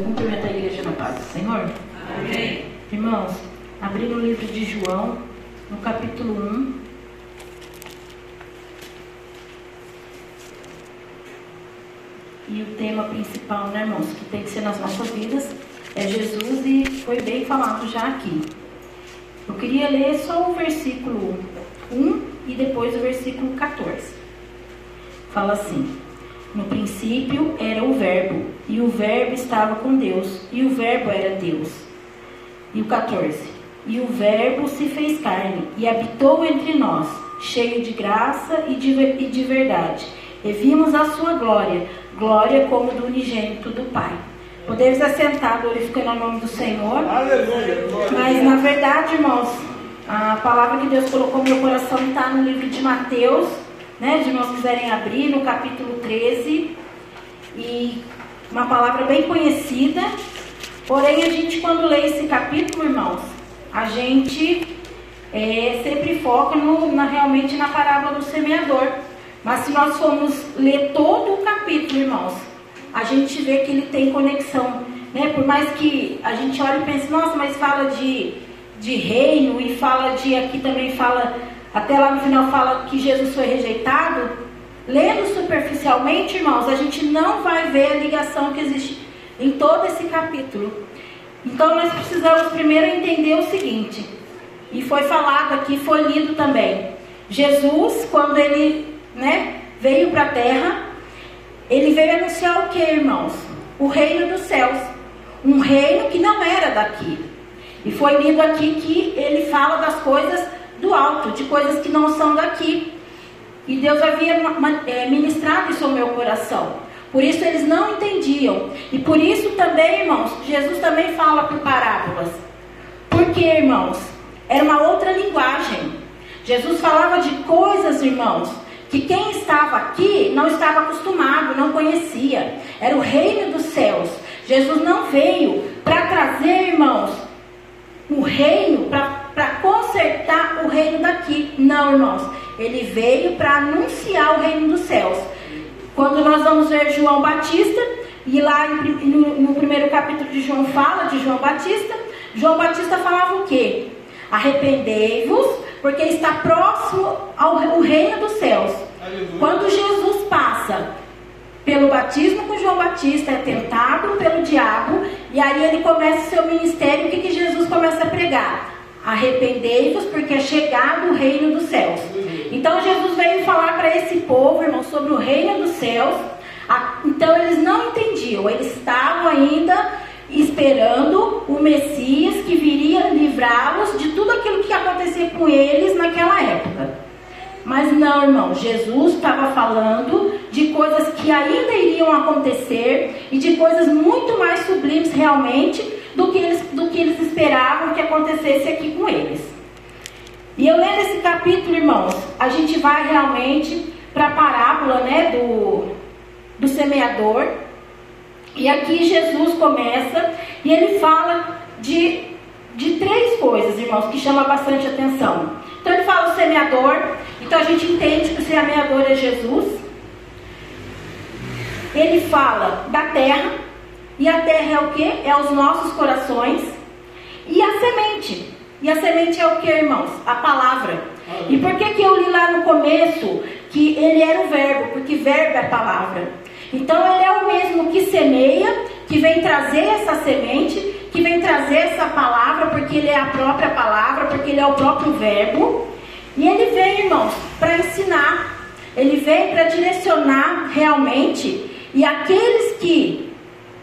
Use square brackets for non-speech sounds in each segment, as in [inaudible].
Eu cumprimento a igreja na paz do Senhor. Amém. Irmãos, abrindo o livro de João, no capítulo 1. E o tema principal, né, irmãos, que tem que ser nas nossas vidas é Jesus e foi bem falado já aqui. Eu queria ler só o versículo 1 e depois o versículo 14. Fala assim: No princípio era o Verbo, e o Verbo estava com Deus, e o Verbo era Deus. E o 14: E o Verbo se fez carne e habitou entre nós, cheio de graça e de, e de verdade. E vimos a sua glória, glória como do unigênito do Pai. Podemos assentar glorificando o nome do Senhor. Aleluia. Mas na verdade, irmãos, a palavra que Deus colocou no meu coração está no livro de Mateus, né? De irmãos quiserem abrir, no capítulo 13. E uma palavra bem conhecida. Porém, a gente quando lê esse capítulo, irmãos, a gente é, sempre foca no, na, realmente na parábola do semeador. Mas se nós formos ler todo o capítulo, irmãos, a gente vê que ele tem conexão. Né? Por mais que a gente olhe e pense, nossa, mas fala de, de reino e fala de. Aqui também fala, até lá no final fala que Jesus foi rejeitado. Lendo superficialmente, irmãos, a gente não vai ver a ligação que existe em todo esse capítulo. Então nós precisamos primeiro entender o seguinte, e foi falado aqui, foi lido também. Jesus, quando ele né, veio para a terra, ele veio anunciar o que, irmãos? O reino dos céus. Um reino que não era daqui. E foi lido aqui que ele fala das coisas do alto, de coisas que não são daqui. E Deus havia é, ministrado isso ao meu coração. Por isso eles não entendiam. E por isso também, irmãos, Jesus também fala por parábolas. Porque, irmãos, era uma outra linguagem. Jesus falava de coisas, irmãos, que quem estava aqui não estava acostumado, não conhecia. Era o reino dos céus. Jesus não veio para trazer, irmãos, o reino, para reino daqui. Não, irmãos. Ele veio para anunciar o reino dos céus. Quando nós vamos ver João Batista, e lá no, no primeiro capítulo de João fala de João Batista, João Batista falava o quê? Arrependei-vos, porque está próximo ao reino dos céus. Aleluia. Quando Jesus passa pelo batismo com João Batista, é tentado pelo diabo, e aí ele começa o seu ministério, o que, que Jesus começa a pregar? Arrependei-vos, porque é chegado o reino dos céus. Então Jesus veio falar para esse povo, irmão, sobre o reino dos céus. Então eles não entendiam, eles estavam ainda esperando o Messias que viria livrá-los de tudo aquilo que ia acontecer com eles naquela época. Mas não, irmão, Jesus estava falando de coisas que ainda iriam acontecer e de coisas muito mais sublimes realmente do que eles, do que eles esperavam que acontecesse aqui com eles. E eu lendo esse capítulo, irmãos, a gente vai realmente para a parábola né, do, do semeador. E aqui Jesus começa e ele fala de, de três coisas, irmãos, que chamam bastante atenção. Então ele fala o semeador, então a gente entende que o semeador é Jesus. Ele fala da terra, e a terra é o que? É os nossos corações. E a semente. E a semente é o que, irmãos? A palavra. E por que, que eu li lá no começo que ele era o verbo? Porque verbo é palavra. Então ele é o mesmo que semeia, que vem trazer essa semente, que vem trazer essa palavra, porque ele é a própria palavra, porque ele é o próprio verbo. E ele vem, irmãos, para ensinar. Ele vem para direcionar realmente. E aqueles que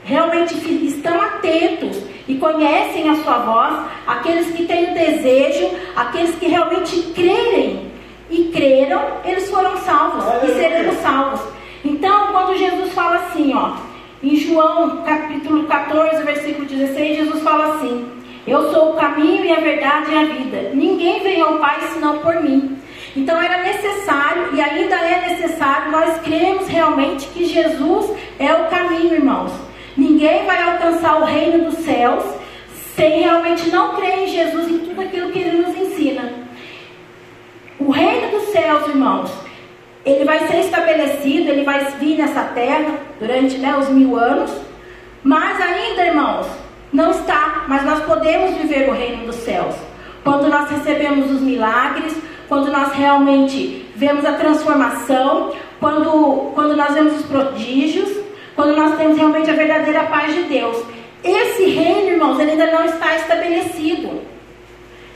realmente estão atentos e conhecem a sua voz, aqueles que têm o desejo, aqueles que realmente crerem e creram, eles foram salvos e seremos salvos. Então, quando Jesus fala assim, ó, em João capítulo 14, versículo 16, Jesus fala assim: Eu sou o caminho e a verdade e a vida. Ninguém vem ao Pai senão por mim. Então era necessário e ainda é necessário nós cremos realmente que Jesus é o caminho, irmãos. Ninguém vai alcançar o reino dos céus sem realmente não crer em Jesus em tudo aquilo que ele nos ensina. O reino dos céus, irmãos, ele vai ser estabelecido, ele vai vir nessa terra durante né, os mil anos. Mas ainda, Não está, mas nós podemos viver o reino dos céus. Quando nós recebemos os milagres, quando nós realmente vemos a transformação, quando, quando nós vemos os prodígios, quando nós temos realmente a verdadeira paz de Deus. Esse reino, irmãos, ele ainda não está estabelecido.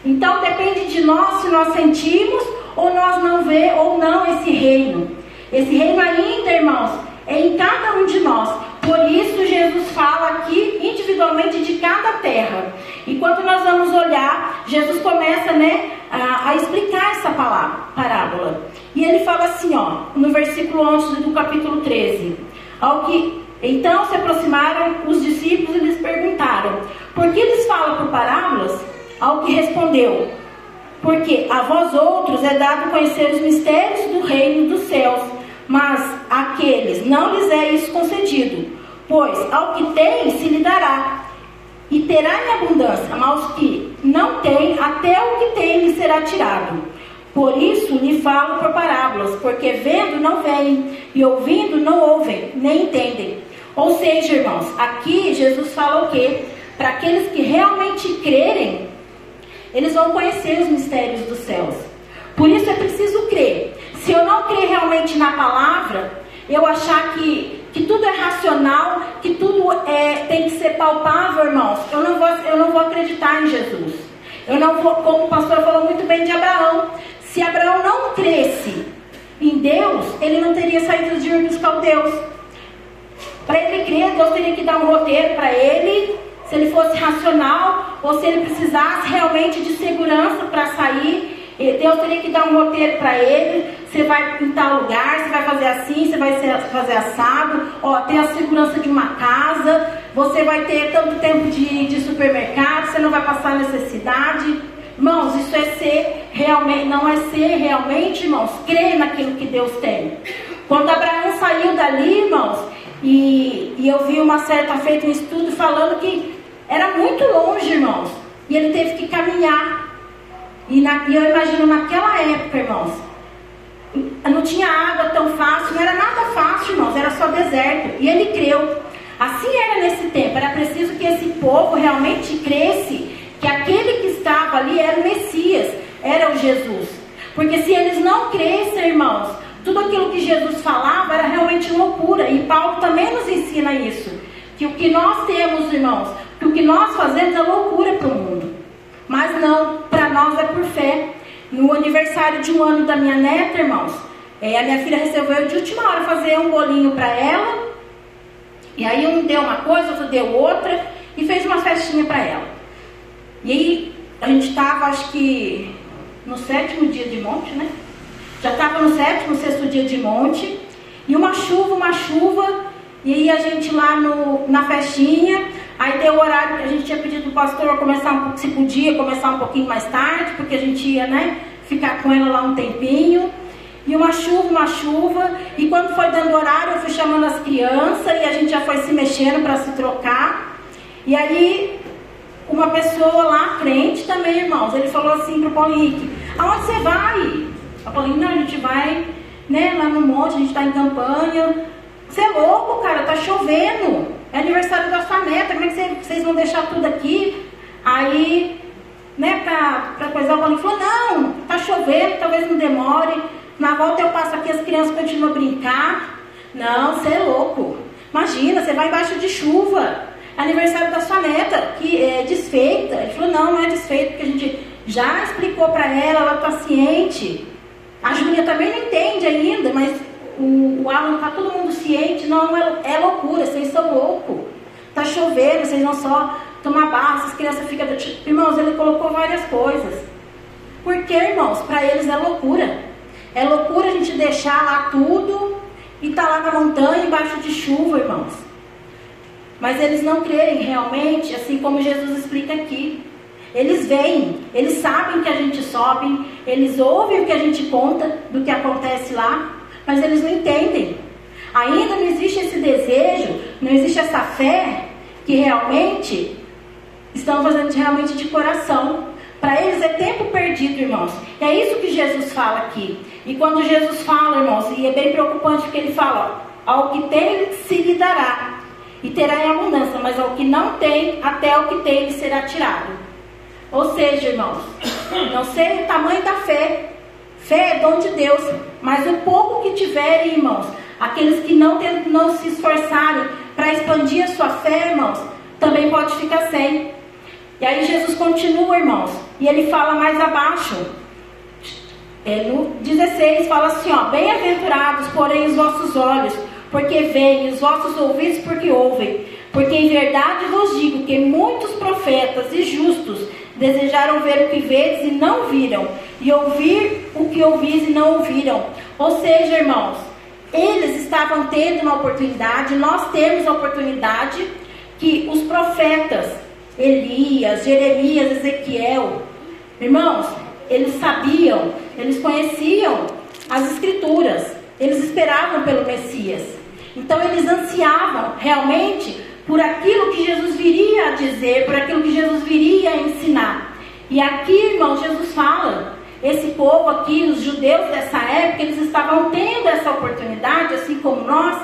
Então depende de nós se nós sentimos ou nós não vê ou não esse reino. Esse reino ainda, irmãos, é em cada um de nós. Por isso Jesus fala aqui individualmente de cada terra. E quando nós vamos olhar, Jesus começa, né, a, a explicar essa palavra, parábola. E ele fala assim, ó, no versículo 11 do capítulo 13. Ao que então se aproximaram os discípulos e lhes perguntaram: Por que eles falam por parábolas? Ao que respondeu: Porque a vós outros é dado conhecer os mistérios do reino dos céus, mas àqueles não lhes é isso concedido. Pois ao que tem se lhe dará, e terá em abundância, mas aos que não têm, até o que tem lhe será tirado. Por isso lhe falo por parábolas, porque vendo não veem, e ouvindo não ouvem, nem entendem. Ou seja, irmãos, aqui Jesus fala o quê? Para aqueles que realmente crerem, eles vão conhecer os mistérios dos céus. Por isso é preciso crer. Se eu não crer realmente na palavra, eu achar que, que tudo é racional, que tudo é, tem que ser palpável, irmãos, eu não, vou, eu não vou acreditar em Jesus. Eu não vou, como o pastor falou muito bem de Abraão. Se Abraão não cresce em Deus, ele não teria saído de Ur dos Caldeus. Para ele crer, Deus teria que dar um roteiro para ele, se ele fosse racional, ou se ele precisasse realmente de segurança para sair. Deus teria que dar um roteiro para ele. Você vai em tal lugar, você vai fazer assim, você vai fazer assado. Ó, tem a segurança de uma casa. Você vai ter tanto tempo de, de supermercado, você não vai passar necessidade. Irmãos, isso é ser realmente, não é ser realmente, irmãos, crer naquilo que Deus tem. Quando Abraão saiu dali, irmãos, e, e eu vi uma certa feita um estudo falando que era muito longe, irmãos. E ele teve que caminhar. E, na, e eu imagino naquela época, irmãos, não tinha água tão fácil, não era nada fácil, irmãos, era só deserto. E ele creu. Assim era nesse tempo, era preciso que esse povo realmente cresce que aquele que estava ali era o Messias, era o Jesus. Porque se eles não crescem, irmãos, tudo aquilo que Jesus falava era realmente loucura. E Paulo também nos ensina isso. Que o que nós temos, irmãos, que o que nós fazemos é loucura para o mundo. Mas não, para nós é por fé. No aniversário de um ano da minha neta, irmãos, é, a minha filha resolveu de última hora fazer um bolinho para ela. E aí um deu uma coisa, outro deu outra e fez uma festinha para ela. E aí a gente estava, acho que no sétimo dia de monte, né? Já estava no sétimo, sexto dia de monte. E uma chuva, uma chuva. E aí a gente lá no, na festinha, aí deu o horário que a gente tinha pedido o pastor começar um se podia começar um pouquinho mais tarde, porque a gente ia, né, ficar com ela lá um tempinho. E uma chuva, uma chuva. E quando foi dando horário, eu fui chamando as crianças e a gente já foi se mexendo para se trocar. E aí, uma pessoa lá, crente também, irmãos, ele falou assim para o Paulo Henrique: Aonde você vai? Eu falei, não, a gente vai né, lá no monte, a gente está em campanha. Você é louco, cara, tá chovendo. É aniversário da sua neta, como é que vocês vão deixar tudo aqui? Aí, né, pra, pra coisar, o Paulinho falou, não, tá chovendo, talvez não demore. Na volta eu passo aqui, as crianças continuam a brincar. Não, você é louco. Imagina, você vai embaixo de chuva. É aniversário da sua neta, que é desfeita. Ele falou, não, não é desfeita, porque a gente já explicou para ela, ela está ciente. A Júlia também não entende ainda, mas o, o Alan está todo mundo ciente. Não, é, é loucura, vocês são loucos. Está chovendo, vocês não só tomar barra, essas crianças ficam. Irmãos, ele colocou várias coisas. Porque, irmãos, para eles é loucura. É loucura a gente deixar lá tudo e tá lá na montanha embaixo de chuva, irmãos. Mas eles não crerem realmente, assim como Jesus explica aqui. Eles veem, eles sabem que a gente sobe, eles ouvem o que a gente conta do que acontece lá, mas eles não entendem. Ainda não existe esse desejo, não existe essa fé que realmente estão fazendo realmente de coração. Para eles é tempo perdido, irmãos. E é isso que Jesus fala aqui. E quando Jesus fala, irmãos, e é bem preocupante porque ele fala: ao que tem se lhe dará. E terá em abundância, mas ao que não tem, até o que tem lhe será tirado. Ou seja, irmãos, não sei o tamanho da fé. Fé é dom de Deus, mas o pouco que tiverem, irmãos, aqueles que não, não se esforçarem para expandir a sua fé, irmãos, também pode ficar sem. E aí Jesus continua, irmãos, e ele fala mais abaixo. É, no 16 fala assim, ó, bem-aventurados, porém, os vossos olhos, porque veem, os vossos ouvidos, porque ouvem. Porque em verdade vos digo que muitos profetas e justos desejaram ver o que vedes e não viram, e ouvir o que ouvis e não ouviram. Ou seja, irmãos, eles estavam tendo uma oportunidade, nós temos a oportunidade que os profetas, Elias, Jeremias, Ezequiel, irmãos, eles sabiam, eles conheciam as escrituras, eles esperavam pelo Messias. Então eles ansiavam realmente por aquilo que Jesus viria a dizer, por aquilo que Jesus viria a ensinar. E aqui, irmão, Jesus fala, esse povo aqui, os judeus dessa época, eles estavam tendo essa oportunidade, assim como nós,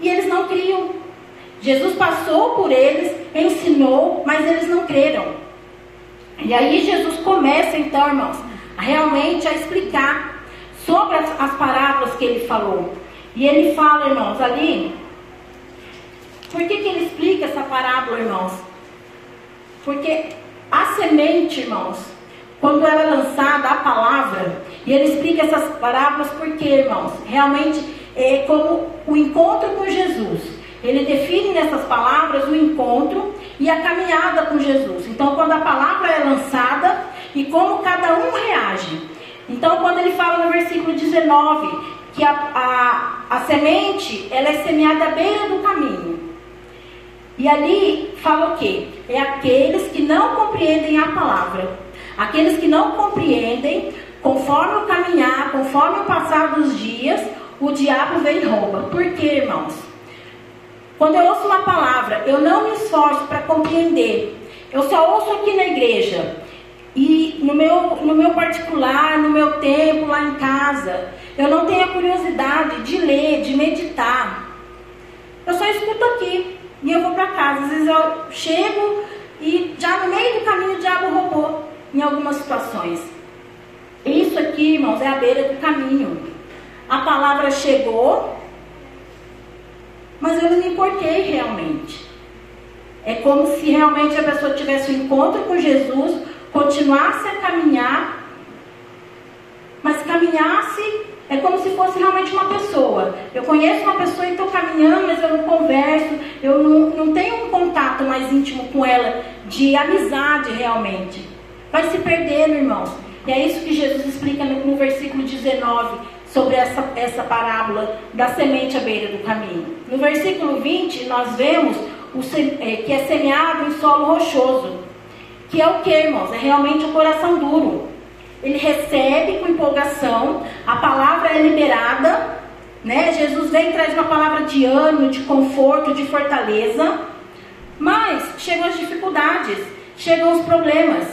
e eles não criam. Jesus passou por eles, ensinou, mas eles não creram. E aí Jesus começa então, irmãos, realmente a explicar sobre as, as parábolas que ele falou. E ele fala, irmãos, ali por que, que ele explica essa parábola, irmãos? Porque a semente, irmãos, quando ela é lançada, a palavra, e ele explica essas parábolas porque, irmãos, realmente é como o encontro com Jesus. Ele define nessas palavras o encontro e a caminhada com Jesus. Então, quando a palavra é lançada e como cada um reage. Então, quando ele fala no versículo 19 que a, a, a semente ela é semeada à beira do caminho. E ali fala o quê? É aqueles que não compreendem a palavra. Aqueles que não compreendem, conforme o caminhar, conforme o passar dos dias, o diabo vem e rouba. Por quê, irmãos? Quando eu ouço uma palavra, eu não me esforço para compreender. Eu só ouço aqui na igreja. E no meu, no meu particular, no meu tempo, lá em casa, eu não tenho a curiosidade de ler, de meditar. Eu só escuto aqui e eu vou para casa. Às vezes eu chego e já no meio do caminho o diabo roubou em algumas situações. Isso aqui, irmãos, é a beira do caminho. A palavra chegou, mas eu não me importei realmente. É como se realmente a pessoa tivesse um encontro com Jesus, continuasse a caminhar, mas caminhasse é como se fosse realmente uma pessoa. Eu conheço uma pessoa e estou caminhando, mas eu não converso, eu não, não tenho um contato mais íntimo com ela, de amizade realmente. Vai se perdendo, irmãos. E é isso que Jesus explica no, no versículo 19, sobre essa, essa parábola da semente à beira do caminho. No versículo 20, nós vemos o, é, que é semeado em solo rochoso. Que é o que, irmãos? É realmente o coração duro ele recebe com empolgação, a palavra é liberada, né? Jesus vem e traz uma palavra de ânimo, de conforto, de fortaleza, mas chegam as dificuldades, chegam os problemas.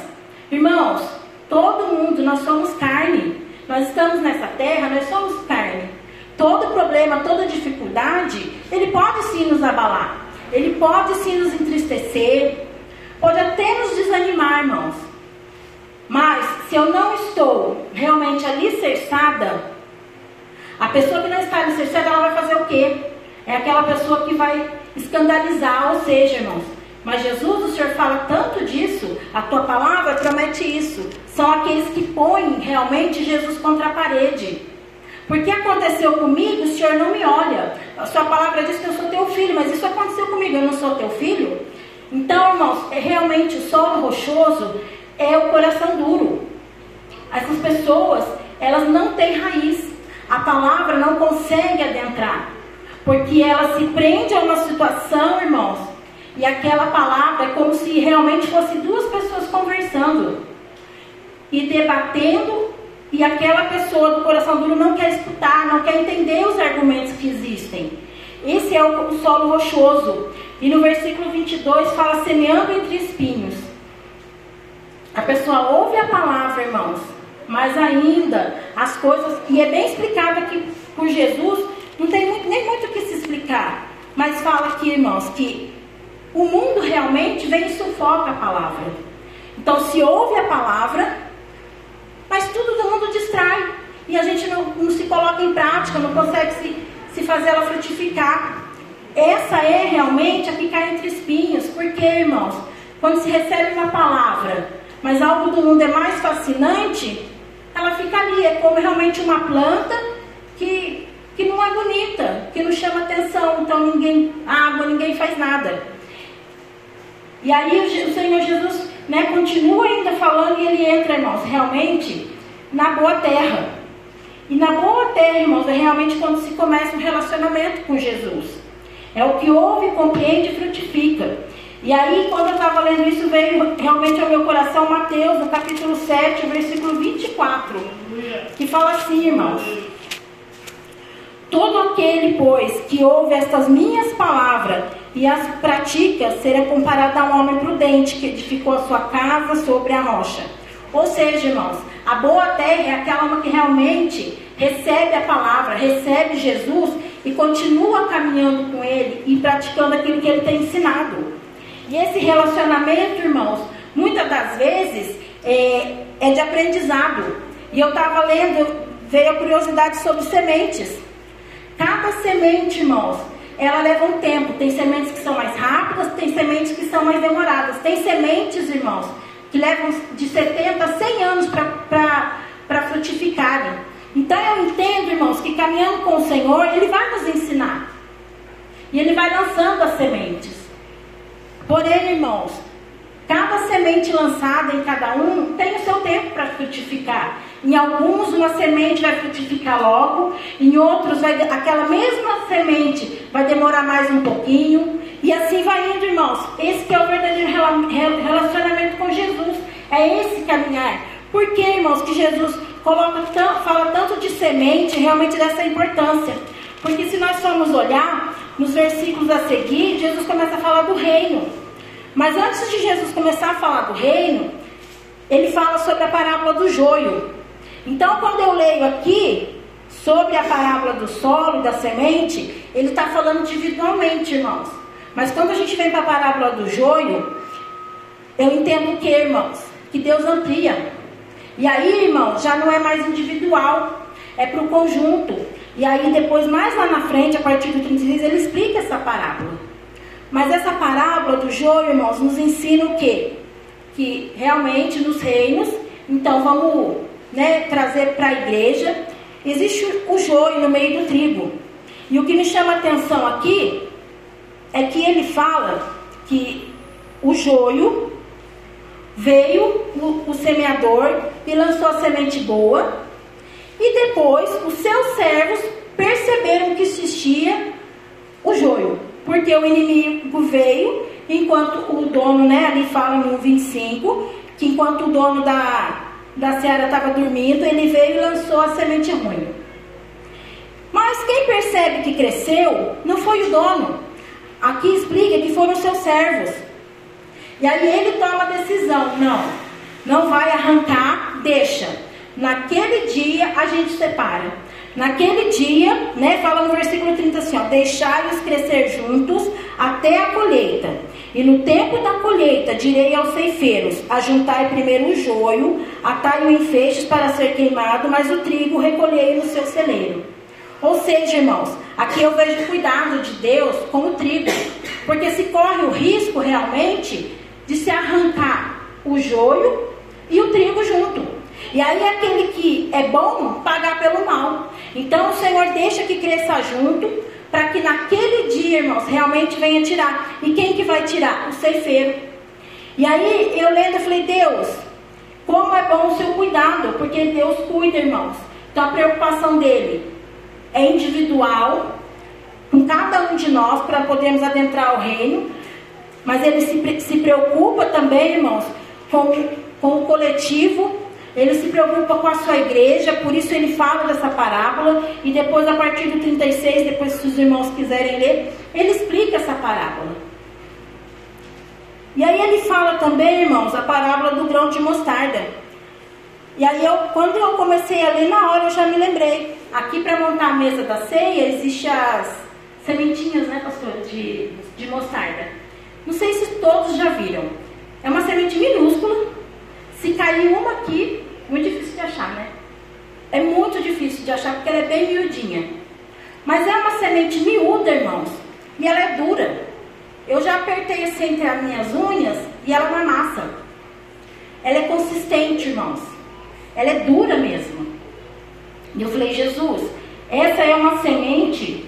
Irmãos, todo mundo, nós somos carne, nós estamos nessa terra, nós somos carne. Todo problema, toda dificuldade, ele pode sim nos abalar, ele pode sim nos entristecer, pode até nos desanimar, irmãos. Mas se eu não estou realmente alicerçada, a pessoa que não está alicerçada, ela vai fazer o quê? É aquela pessoa que vai escandalizar, ou seja, irmãos. Mas Jesus, o Senhor fala tanto disso, a tua palavra promete isso. São aqueles que põem realmente Jesus contra a parede. Porque aconteceu comigo, o Senhor não me olha. A sua palavra diz que eu sou teu filho, mas isso aconteceu comigo, eu não sou teu filho? Então, irmãos, é realmente o solo rochoso é o coração duro. Essas pessoas, elas não têm raiz. A palavra não consegue adentrar. Porque ela se prende a uma situação, irmãos, e aquela palavra é como se realmente fosse duas pessoas conversando e debatendo, e aquela pessoa do coração duro não quer escutar, não quer entender os argumentos que existem. Esse é o, solo rochoso. E no versículo 22 fala semeando entre espinhos. A pessoa ouve a palavra, irmãos, mas ainda as coisas, e é bem explicado aqui por Jesus, não tem muito, nem muito o que se explicar. mas fala aqui, irmãos, que o mundo realmente vem e sufoca a palavra. Então, se ouve a palavra, mas tudo do mundo distrai. E a gente não, não se coloca em prática, não consegue se, se fazer ela frutificar. Essa é realmente a cai entre espinhos. Porque, irmãos, quando se recebe uma palavra, mas algo do mundo é mais fascinante, ela fica ali. É como realmente uma planta que, que não é bonita, que não chama atenção. Então, ninguém, água, ninguém faz nada. E aí o Senhor Jesus né, continua ainda falando e ele entra, irmãos, realmente na boa terra. E na boa terra, irmãos, é realmente quando se começa um relacionamento com Jesus. É o que ouve, compreende e frutifica. E aí, quando eu estava lendo isso, veio realmente ao meu coração Mateus, no capítulo 7, versículo 24, que fala assim, irmãos. Todo aquele, pois, que ouve estas minhas palavras e as pratica, será comparado a um homem prudente que edificou a sua casa sobre a rocha. Ou seja, irmãos, a boa terra é aquela que realmente recebe a palavra, recebe Jesus e continua caminhando com ele e praticando aquilo que ele tem ensinado. E esse relacionamento, irmãos, muitas das vezes é, é de aprendizado. E eu estava lendo, veio a curiosidade sobre sementes. Cada semente, irmãos, ela leva um tempo. Tem sementes que são mais rápidas, tem sementes que são mais demoradas. Tem sementes, irmãos, que levam de 70 a 100 anos para frutificarem. Então eu entendo, irmãos, que caminhando com o Senhor, Ele vai nos ensinar. E Ele vai lançando as sementes. Porém, irmãos, cada semente lançada em cada um tem o seu tempo para frutificar. Em alguns, uma semente vai frutificar logo, em outros, vai, aquela mesma semente vai demorar mais um pouquinho, e assim vai indo, irmãos. Esse é o verdadeiro relacionamento com Jesus, é esse caminhar. Por que, irmãos, que Jesus coloca, fala tanto de semente, realmente dessa importância? Porque se nós formos olhar nos versículos a seguir, Jesus começa a falar do reino. Mas antes de Jesus começar a falar do reino, ele fala sobre a parábola do joio. Então, quando eu leio aqui sobre a parábola do solo e da semente, ele está falando individualmente, irmãos. Mas quando a gente vem para a parábola do joio, eu entendo o que, irmãos? Que Deus amplia. E aí, irmãos, já não é mais individual, é para o conjunto. E aí, depois, mais lá na frente, a partir do 36, ele explica essa parábola. Mas essa parábola do joio, irmãos, nos ensina o quê? Que realmente nos reinos, então vamos né, trazer para a igreja, existe o joio no meio do trigo. E o que me chama a atenção aqui é que ele fala que o joio veio o, o semeador e lançou a semente boa, e depois os seus servos perceberam que existia o joio, porque o inimigo veio, enquanto o dono, né, ali fala no 25, que enquanto o dono da, da seara estava dormindo, ele veio e lançou a semente ruim. Mas quem percebe que cresceu não foi o dono. Aqui explica que foram seus servos. E aí ele toma a decisão: não, não vai arrancar, deixa. Naquele dia a gente separa. Naquele dia, né, fala no versículo 30 assim: ó, deixai-os crescer juntos até a colheita. E no tempo da colheita direi aos ceifeiros: ajuntai primeiro o joio, atai-o em feixes para ser queimado, mas o trigo recolhei no seu celeiro. Ou seja, irmãos, aqui eu vejo cuidado de Deus com o trigo, porque se corre o risco realmente de se arrancar o joio e o trigo junto. E aí aquele que é bom pagar pelo mal. Então o Senhor deixa que cresça junto, para que naquele dia, irmãos, realmente venha tirar. E quem que vai tirar? O ceifeiro. E aí eu lendo, eu falei, Deus, como é bom o seu cuidado, porque Deus cuida, irmãos. Então a preocupação dele é individual, com cada um de nós, para podermos adentrar o reino. Mas ele se, se preocupa também, irmãos, com, com o coletivo ele se preocupa com a sua igreja, por isso ele fala dessa parábola. E depois, a partir do 36, depois, se os irmãos quiserem ler, ele explica essa parábola. E aí ele fala também, irmãos, a parábola do grão de mostarda. E aí, eu, quando eu comecei a ler, na hora eu já me lembrei. Aqui, para montar a mesa da ceia, existe as, sementinhas, né, pastor, de, de mostarda. Não sei se todos já viram. É uma semente minúscula. Se cair uma aqui, muito difícil de achar, né? É muito difícil de achar porque ela é bem miudinha. Mas é uma semente miúda, irmãos. E ela é dura. Eu já apertei assim entre as minhas unhas e ela não amassa. Ela é consistente, irmãos. Ela é dura mesmo. E eu falei, Jesus, essa é uma semente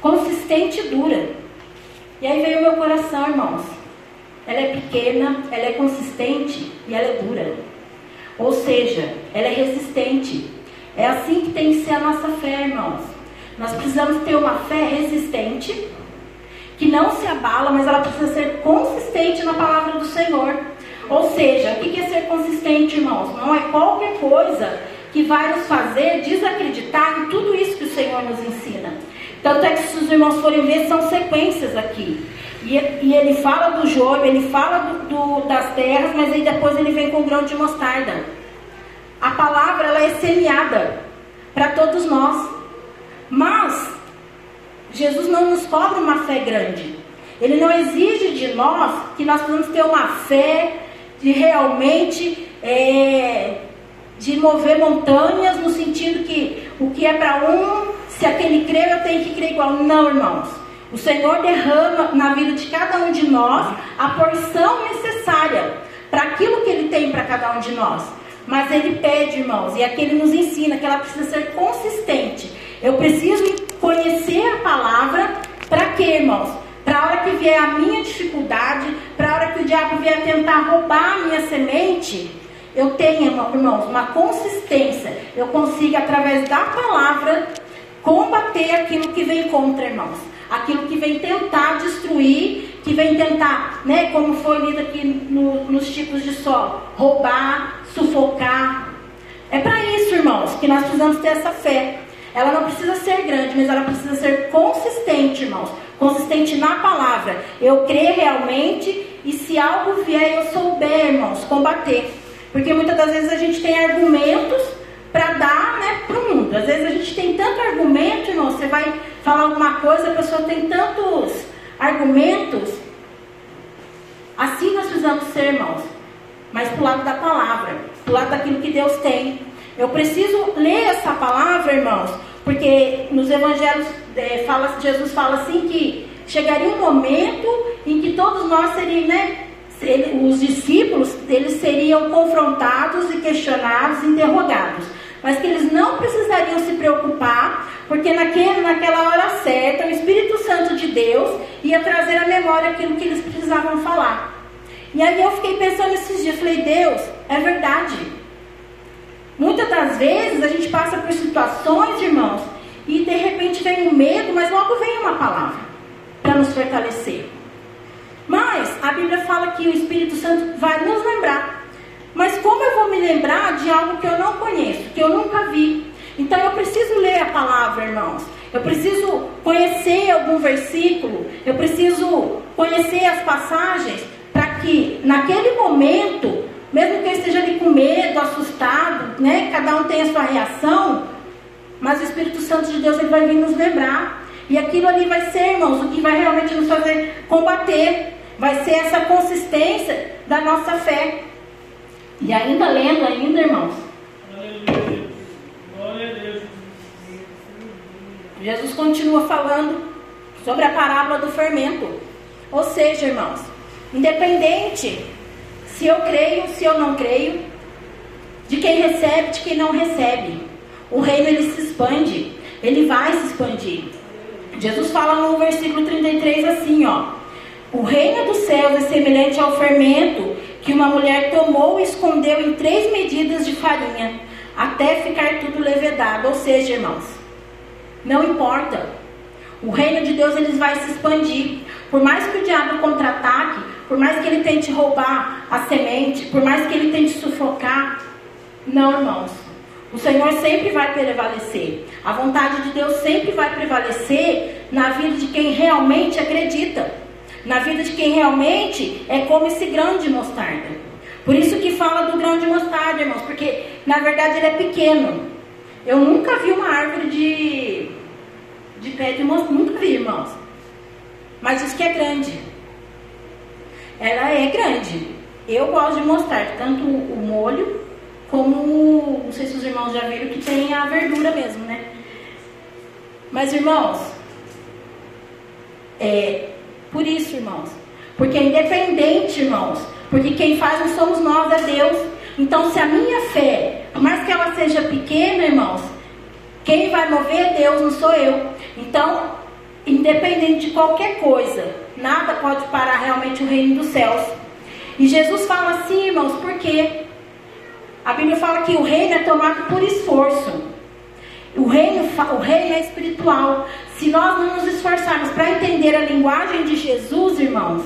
consistente e dura. E aí veio o meu coração, irmãos. Ela é pequena, ela é consistente e ela é dura. Ou seja, ela é resistente. É assim que tem que ser a nossa fé, irmãos. Nós precisamos ter uma fé resistente, que não se abala, mas ela precisa ser consistente na palavra do Senhor. Ou seja, o que é ser consistente, irmãos? Não é qualquer coisa que vai nos fazer desacreditar em tudo isso que o Senhor nos ensina. Tanto é que se os irmãos forem ver, são sequências aqui. E, e ele fala do joio, ele fala do, do, das terras, mas aí depois ele vem com o grão de mostarda. A palavra ela é semeada para todos nós. Mas Jesus não nos cobra uma fé grande. Ele não exige de nós que nós possamos ter uma fé de realmente é, de mover montanhas no sentido que o que é para um, se aquele crê, eu tenho que crer igual. Não, irmãos. O Senhor derrama na vida de cada um de nós a porção necessária para aquilo que Ele tem para cada um de nós. Mas Ele pede, irmãos, e aqui Ele nos ensina que ela precisa ser consistente. Eu preciso conhecer a palavra para quê, irmãos? Para a hora que vier a minha dificuldade, para a hora que o diabo vier tentar roubar a minha semente, eu tenho, irmãos, uma consistência. Eu consigo, através da palavra, combater aquilo que vem contra, irmãos. Aquilo que vem tentar destruir, que vem tentar, né, como foi lido aqui no, nos tipos de solo, roubar, sufocar. É para isso, irmãos, que nós precisamos ter essa fé. Ela não precisa ser grande, mas ela precisa ser consistente, irmãos. Consistente na palavra. Eu crer realmente e se algo vier, eu souber, irmãos, combater. Porque muitas das vezes a gente tem argumentos para dar né, para o mundo. Às vezes a gente tem tanto argumento, irmão, você vai falar alguma coisa, a pessoa tem tantos argumentos. Assim nós precisamos ser, irmãos. Mas para o lado da palavra, para o lado daquilo que Deus tem. Eu preciso ler essa palavra, irmãos, porque nos evangelhos é, fala, Jesus fala assim que chegaria um momento em que todos nós seríamos, né, os discípulos eles seriam confrontados e questionados, interrogados, mas que eles não precisariam se preocupar, porque naquele, naquela hora certa o Espírito Santo de Deus ia trazer à memória aquilo que eles precisavam falar. E aí eu fiquei pensando esses dias, falei, Deus, é verdade. Muitas das vezes a gente passa por situações, irmãos, e de repente vem um medo, mas logo vem uma palavra para nos fortalecer. Mas a Bíblia fala que o Espírito Santo vai nos lembrar. Mas como eu vou me lembrar de algo que eu não conheço, que eu nunca vi? Então eu preciso ler a palavra, irmãos. Eu preciso conhecer algum versículo, eu preciso conhecer as passagens para que naquele momento, mesmo que eu esteja ali com medo, assustado, né, cada um tem a sua reação, mas o Espírito Santo de Deus ele vai vir nos lembrar. E aquilo ali vai ser, irmãos, o que vai realmente nos fazer combater. Vai ser essa consistência da nossa fé. E ainda lendo, ainda, irmãos. Glória a Deus. Jesus continua falando sobre a parábola do fermento. Ou seja, irmãos, independente se eu creio, se eu não creio, de quem recebe, de quem não recebe, o reino ele se expande, ele vai se expandir. Jesus fala no versículo 33 assim, ó: O reino dos céus é semelhante ao fermento que uma mulher tomou e escondeu em três medidas de farinha, até ficar tudo levedado. Ou seja, irmãos, não importa. O reino de Deus ele vai se expandir. Por mais que o diabo contra-ataque, por mais que ele tente roubar a semente, por mais que ele tente sufocar, não, irmãos. O Senhor sempre vai prevalecer. A vontade de Deus sempre vai prevalecer na vida de quem realmente acredita. Na vida de quem realmente é como esse grão de mostarda. Por isso que fala do grão de mostarda, irmãos, porque na verdade ele é pequeno. Eu nunca vi uma árvore de, de pé de moço, nunca vi, irmãos. Mas diz que é grande. Ela é grande. Eu gosto de mostrar tanto o molho como, não sei se os irmãos já viram, que tem a verdura mesmo, né? Mas, irmãos, é por isso, irmãos. Porque é independente, irmãos. Porque quem faz não somos nós, é Deus. Então, se a minha fé, por mais que ela seja pequena, irmãos, quem vai mover é Deus, não sou eu. Então, independente de qualquer coisa, nada pode parar realmente o reino dos céus. E Jesus fala assim, irmãos, por quê? A Bíblia fala que o reino é tomado por esforço. O reino, o reino é espiritual. Se nós não nos esforçarmos para entender a linguagem de Jesus, irmãos,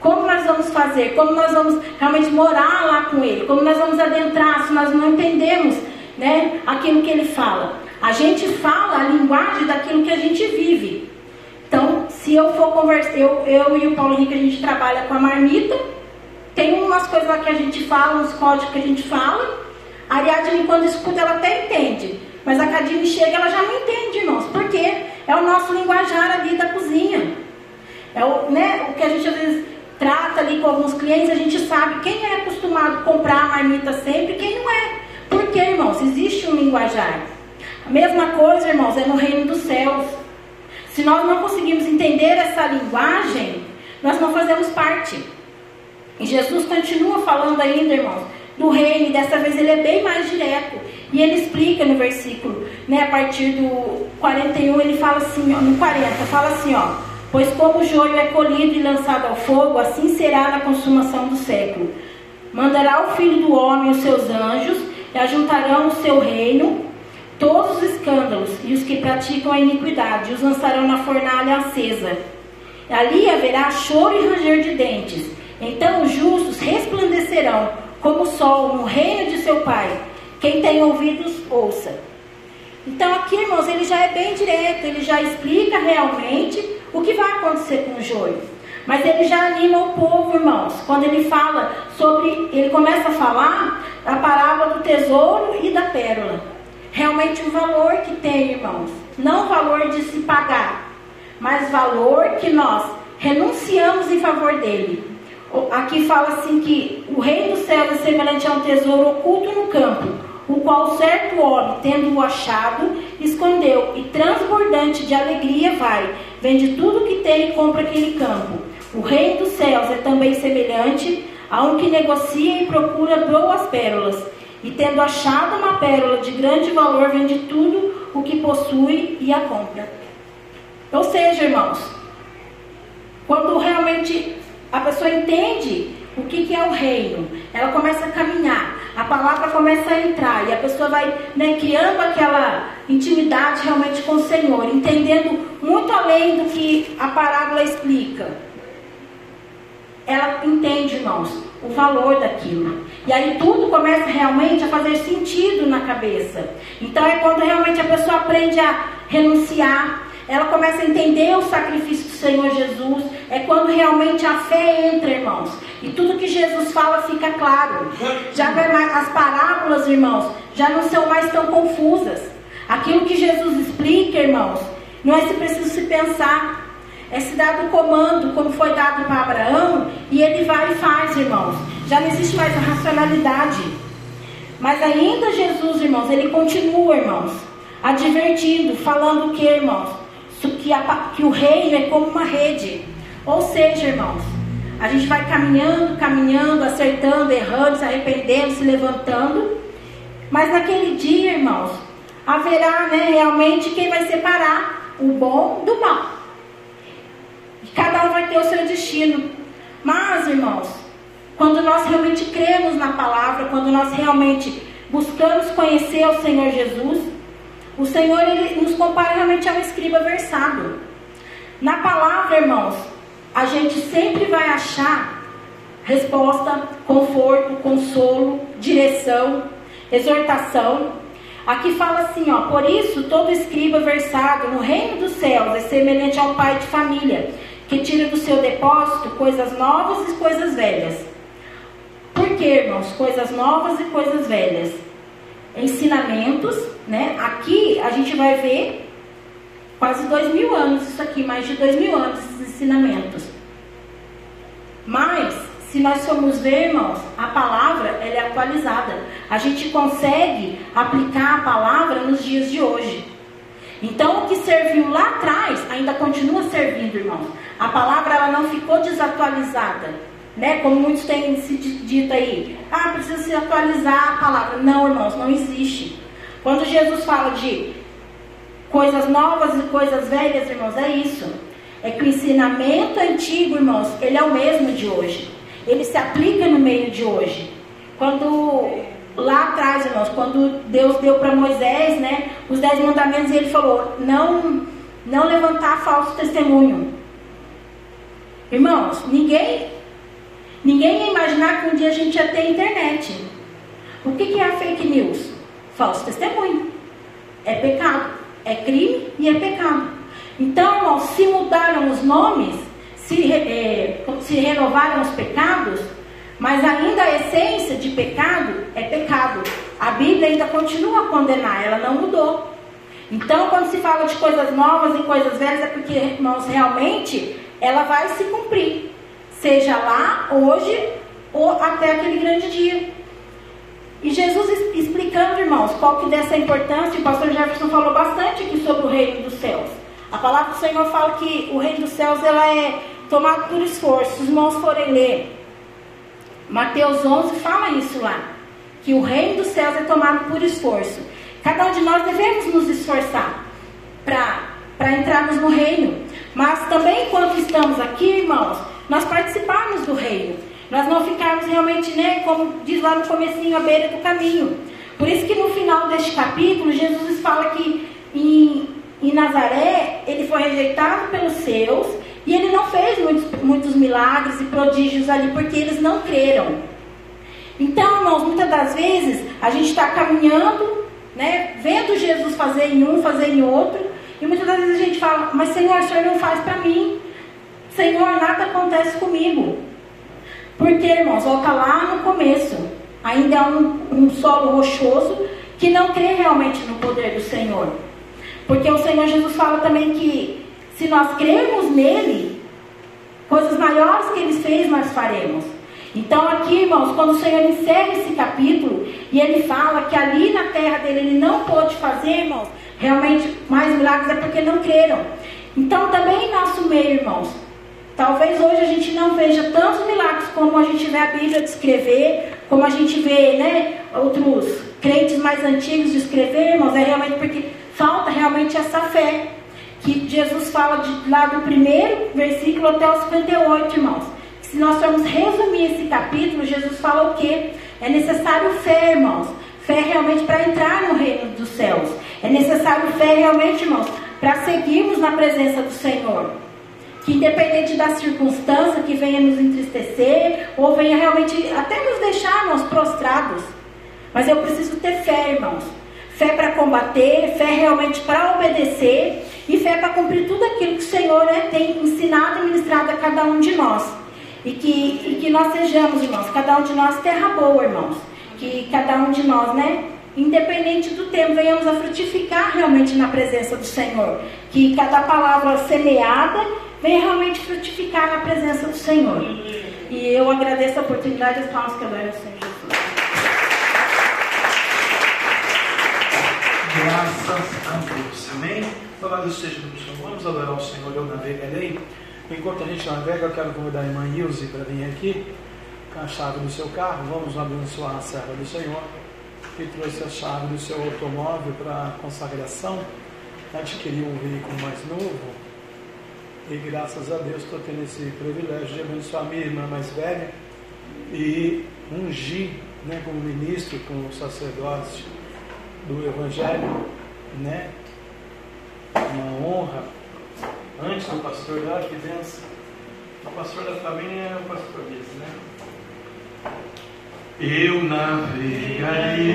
como nós vamos fazer? Como nós vamos realmente morar lá com Ele? Como nós vamos adentrar se nós não entendemos né, aquilo que Ele fala? A gente fala a linguagem daquilo que a gente vive. Então, se eu for conversar, eu, eu e o Paulo Henrique, a gente trabalha com a marmita, tem umas coisas lá que a gente fala, uns códigos que a gente fala. A Ariadne, quando escuta, ela até entende. Mas a Cadine chega, ela já não entende, irmãos. O nosso linguajar ali da cozinha. É o, né, o que a gente às vezes trata ali com alguns clientes, a gente sabe quem é acostumado a comprar a marmita sempre e quem não é. Por quê, irmãos? Existe um linguajar. A mesma coisa, irmãos, é no reino dos céus. Se nós não conseguimos entender essa linguagem, nós não fazemos parte. E Jesus continua falando ainda, irmãos, do reino, e dessa vez ele é bem mais direto. E ele explica no versículo, né, a partir do 41, ele fala assim, ó, no 40, fala assim, ó, pois como o joio é colhido e lançado ao fogo, assim será na consumação do século. Mandará o filho do homem os seus anjos, e ajuntarão o seu reino, todos os escândalos e os que praticam a iniquidade, os lançarão na fornalha acesa. Ali haverá choro e ranger de dentes. Então os justos resplandecerão como o sol no reino de seu Pai. Quem tem ouvidos, ouça. Então aqui, irmãos, ele já é bem direto, ele já explica realmente o que vai acontecer com o joio. Mas ele já anima o povo, irmãos, quando ele fala sobre, ele começa a falar a parábola do tesouro e da pérola. Realmente o valor que tem, irmãos, não o valor de se pagar, mas valor que nós renunciamos em favor dele. Aqui fala assim que o reino dos céus é semelhante a um tesouro oculto no campo, o qual certo homem, tendo-o achado, escondeu, e transbordante de alegria vai, vende tudo que tem e compra aquele campo. O reino dos céus é também semelhante a um que negocia e procura boas pérolas, e tendo achado uma pérola de grande valor, vende tudo o que possui e a compra. Ou seja, irmãos, quando realmente a pessoa entende o que, que é o reino, ela começa a caminhar, a palavra começa a entrar e a pessoa vai né, criando aquela intimidade realmente com o Senhor, entendendo muito além do que a parábola explica. Ela entende, irmãos, o valor daquilo. E aí tudo começa realmente a fazer sentido na cabeça. Então é quando realmente a pessoa aprende a renunciar, ela começa a entender o sacrifício do Senhor Jesus. É quando realmente a fé entra, irmãos. E tudo que Jesus fala fica claro. Já as parábolas, irmãos, já não são mais tão confusas. Aquilo que Jesus explica, irmãos, não é se preciso se pensar. É se dado o comando, como foi dado para Abraão, e ele vai e faz, irmãos. Já não existe mais a racionalidade. Mas ainda Jesus, irmãos, ele continua, irmãos, advertindo, falando o que, irmãos? Que, a, que o reino é como uma rede. Ou seja, irmãos, a gente vai caminhando, caminhando, acertando, errando, se arrependendo, se levantando. Mas naquele dia, irmãos, haverá né, realmente quem vai separar o bom do mal. E cada um vai ter o seu destino. Mas, irmãos, quando nós realmente cremos na palavra, quando nós realmente buscamos conhecer o Senhor Jesus, o Senhor ele nos compara realmente a um escriba versado. Na palavra, irmãos, a gente sempre vai achar resposta, conforto, consolo, direção, exortação. Aqui fala assim, ó, por isso todo escriba versado no reino dos céus é semelhante ao pai de família, que tira do seu depósito coisas novas e coisas velhas. Por que, irmãos? Coisas novas e coisas velhas ensinamentos, né? Aqui a gente vai ver quase dois mil anos isso aqui, mais de dois mil anos esses ensinamentos. Mas, se nós formos ver, irmãos, a palavra ela é atualizada. A gente consegue aplicar a palavra nos dias de hoje. Então, o que serviu lá atrás ainda continua servindo, irmãos. A palavra ela não ficou desatualizada, né? Como muitos têm se dito aí. Ah, precisa se atualizar a palavra. Não, irmãos, não existe. Quando Jesus fala de coisas novas e coisas velhas, irmãos, é isso. É que o ensinamento antigo, irmãos, ele é o mesmo de hoje. Ele se aplica no meio de hoje. Quando lá atrás, irmãos, quando Deus deu para Moisés, né, os dez mandamentos, e ele falou: não, não levantar falso testemunho. Irmãos, ninguém, ninguém ia imaginar que um dia a gente ia ter internet. O que, que é a fake news? Falso testemunho. É pecado. É crime e é pecado. Então, irmãos, se mudaram os nomes, se, é, se renovaram os pecados, mas ainda a essência de pecado é pecado. A Bíblia ainda continua a condenar, ela não mudou. Então, quando se fala de coisas novas e coisas velhas, é porque, irmãos, realmente ela vai se cumprir. Seja lá, hoje, ou até aquele grande dia. E Jesus explicando, irmãos, qual que dessa importância, o pastor Jefferson falou bastante aqui sobre o reino dos céus. A palavra do Senhor fala que o reino dos céus ela é tomado por esforço. Se os irmãos forem ler Mateus 11 fala isso lá, que o reino dos céus é tomado por esforço. Cada um de nós devemos nos esforçar para entrarmos no reino. Mas também enquanto estamos aqui, irmãos, nós participarmos do reino. Nós não ficarmos realmente, né, como diz lá no comecinho, à beira do caminho. Por isso que no final deste capítulo, Jesus fala que em, em Nazaré ele foi rejeitado pelos seus e ele não fez muitos, muitos milagres e prodígios ali porque eles não creram. Então, irmãos, muitas das vezes a gente está caminhando, né, vendo Jesus fazer em um, fazer em outro, e muitas das vezes a gente fala, mas Senhor, o Senhor não faz para mim. Senhor, nada acontece comigo. Porque, irmãos, volta lá no começo. Ainda é um, um solo rochoso que não crê realmente no poder do Senhor. Porque o Senhor Jesus fala também que se nós crermos nele, coisas maiores que ele fez, nós faremos. Então, aqui, irmãos, quando o Senhor encerra esse capítulo e ele fala que ali na terra dele ele não pôde fazer, irmãos, realmente mais milagres é porque não creram. Então, também irmãos, talvez hoje a gente não veja tantos milagres como a gente vê a Bíblia descrever, como a gente vê, né, outros crentes mais antigos descrever, irmãos, é realmente porque falta realmente essa fé que Jesus fala de, lá do primeiro versículo até o 58, irmãos. Se nós formos resumir esse capítulo, Jesus fala o quê? É necessário fé, irmãos. Fé realmente para entrar no reino dos céus. É necessário fé realmente, irmãos, para seguirmos na presença do Senhor. Que independente da circunstância que venha nos entristecer, ou venha realmente até nos deixar, irmãos, prostrados. Mas eu preciso ter fé, irmãos. Fé para combater, fé realmente para obedecer e fé para cumprir tudo aquilo que o Senhor né, tem ensinado e ministrado a cada um de nós. E que, e que nós sejamos, irmãos, cada um de nós terra boa, irmãos. Que cada um de nós, né, independente do tempo, venhamos a frutificar realmente na presença do Senhor. Que cada palavra semeada venha realmente frutificar na presença do Senhor. E eu agradeço a oportunidade das palmas que eu ao Senhor Jesus. Graças a Deus. Amém? Louvado seja o Senhor. Vamos adorar o Senhor, eu navegarei. Enquanto a gente navega, eu quero convidar a irmã Ilse para vir aqui com a chave do seu carro. Vamos abençoar a serva do Senhor que trouxe a chave do seu automóvel para a consagração. Adquiriu um veículo mais novo. E graças a Deus estou tendo esse privilégio de abençoar minha irmã mais velha e ungir né, como ministro, como sacerdote do Evangelho, né? uma honra. Antes do pastor da que o pastor da família é o pastor desse, né? Eu navegarei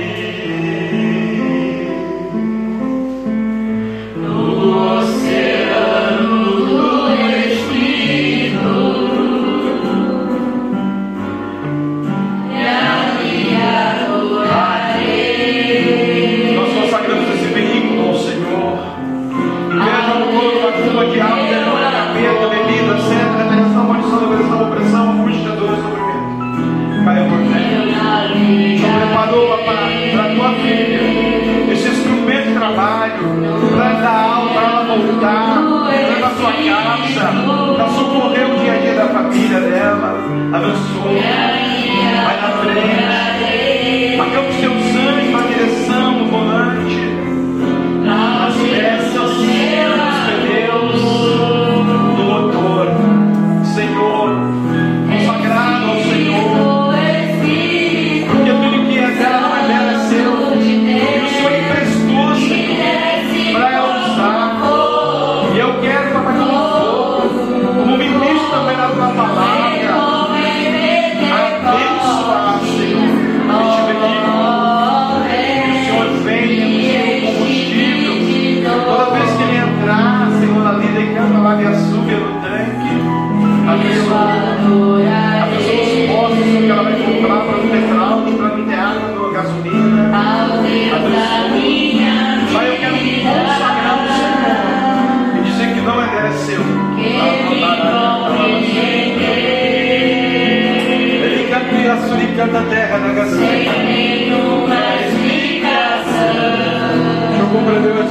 no the soul. Yeah.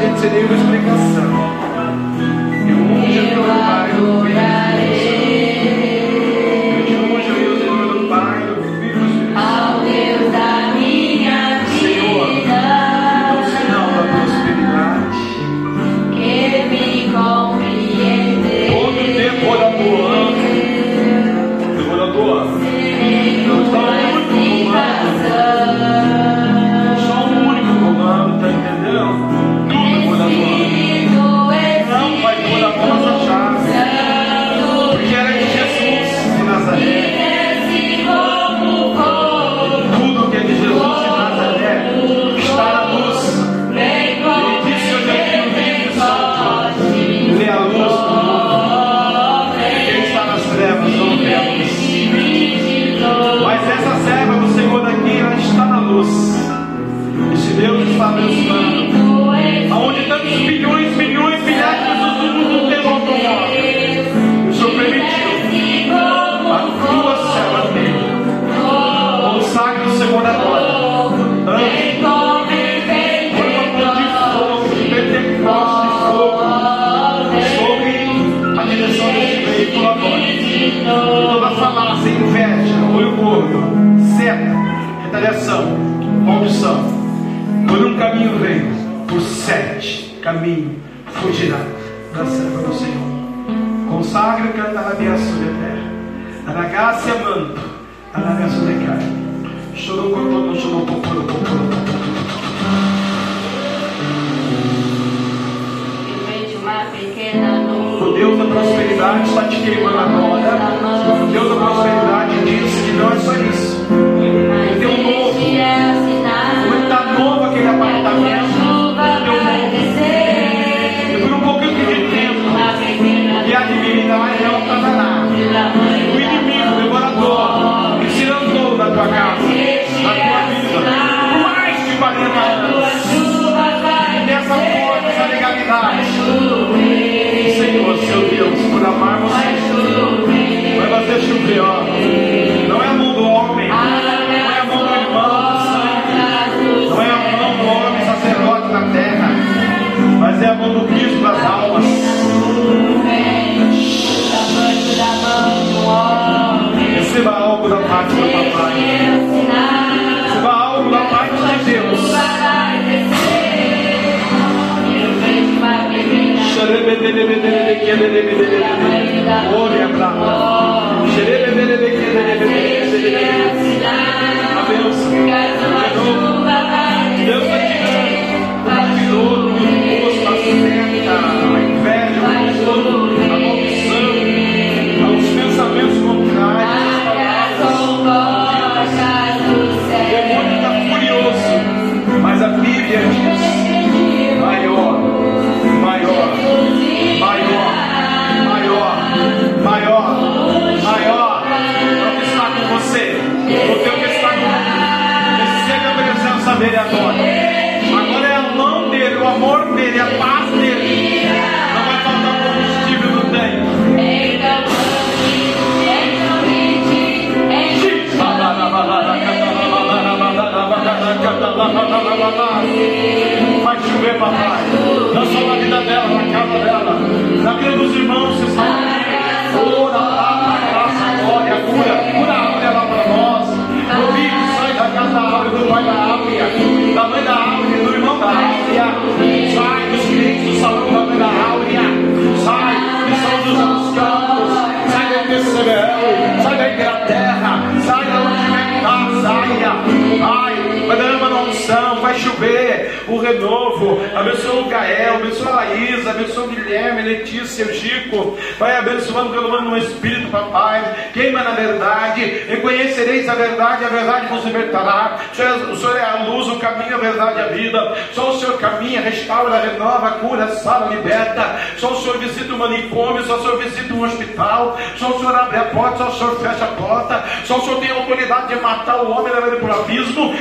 gente seria explicação. caminho vem, por sete caminho fugirá da serva do Senhor. Consagra canta na minha sobre terra. a manto, aragácia sobre carne. Chorou contando, chorou poporo, poporo, poporo. O Deus da prosperidade está te queimando do Cristo nas almas. Receba algo da parte do papai. Receba algo da parte de Deus. Glória a Deus.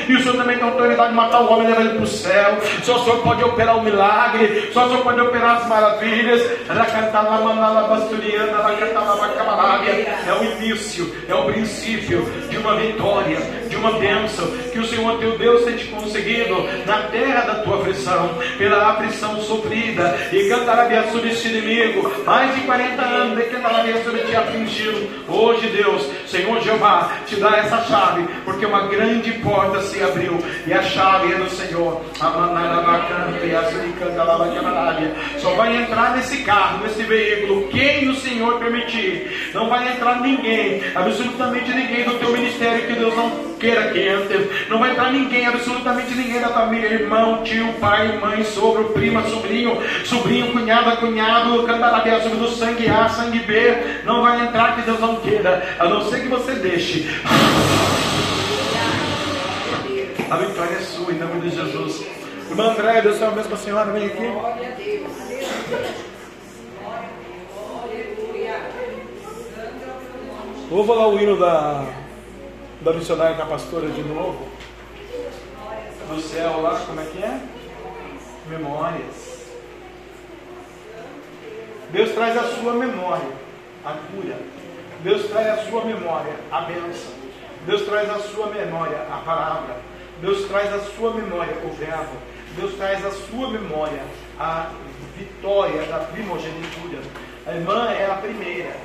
E o Senhor também tem autoridade de matar o homem e levar ele para o céu. Só o Senhor pode operar o milagre. Só o Senhor pode operar as maravilhas. É o início, é o princípio de uma vitória, de uma bênção que o Senhor teu Deus tem te conseguido na terra da tua aflição, pela aflição sofrida. E cantará sobre este inimigo, mais de 40 anos, de cantará sobre te afligido. Hoje, Deus, Senhor Jeová, te dá essa chave, porque uma grande porta se abriu e a chave é do Senhor. Só vai entrar nesse carro, nesse veículo, quem o Senhor permitir. Não vai entrar ninguém, absolutamente ninguém do teu ministério que Deus não queira que entre. Não vai entrar ninguém, absolutamente ninguém da família, irmão, tio, pai, mãe, sogro, prima, sobrinho, sobrinho, cunhada, cunhado, cantarabia sobre do sangue A, sangue B. Não vai entrar que Deus não queira, a não ser que você deixe. A vitória é sua, em nome de Jesus. Irmã André, Deus é o mesmo senhora, vem aqui. Ouva lá o hino da, da missionária com a pastora de novo. Do céu lá, como é que é? Memórias. Deus traz a sua memória, a cura. Deus traz a sua memória, a bênção. Deus traz a sua memória, a palavra. Deus traz a sua memória o verbo. Deus traz a sua memória a vitória da primogenitura. A irmã é a primeira.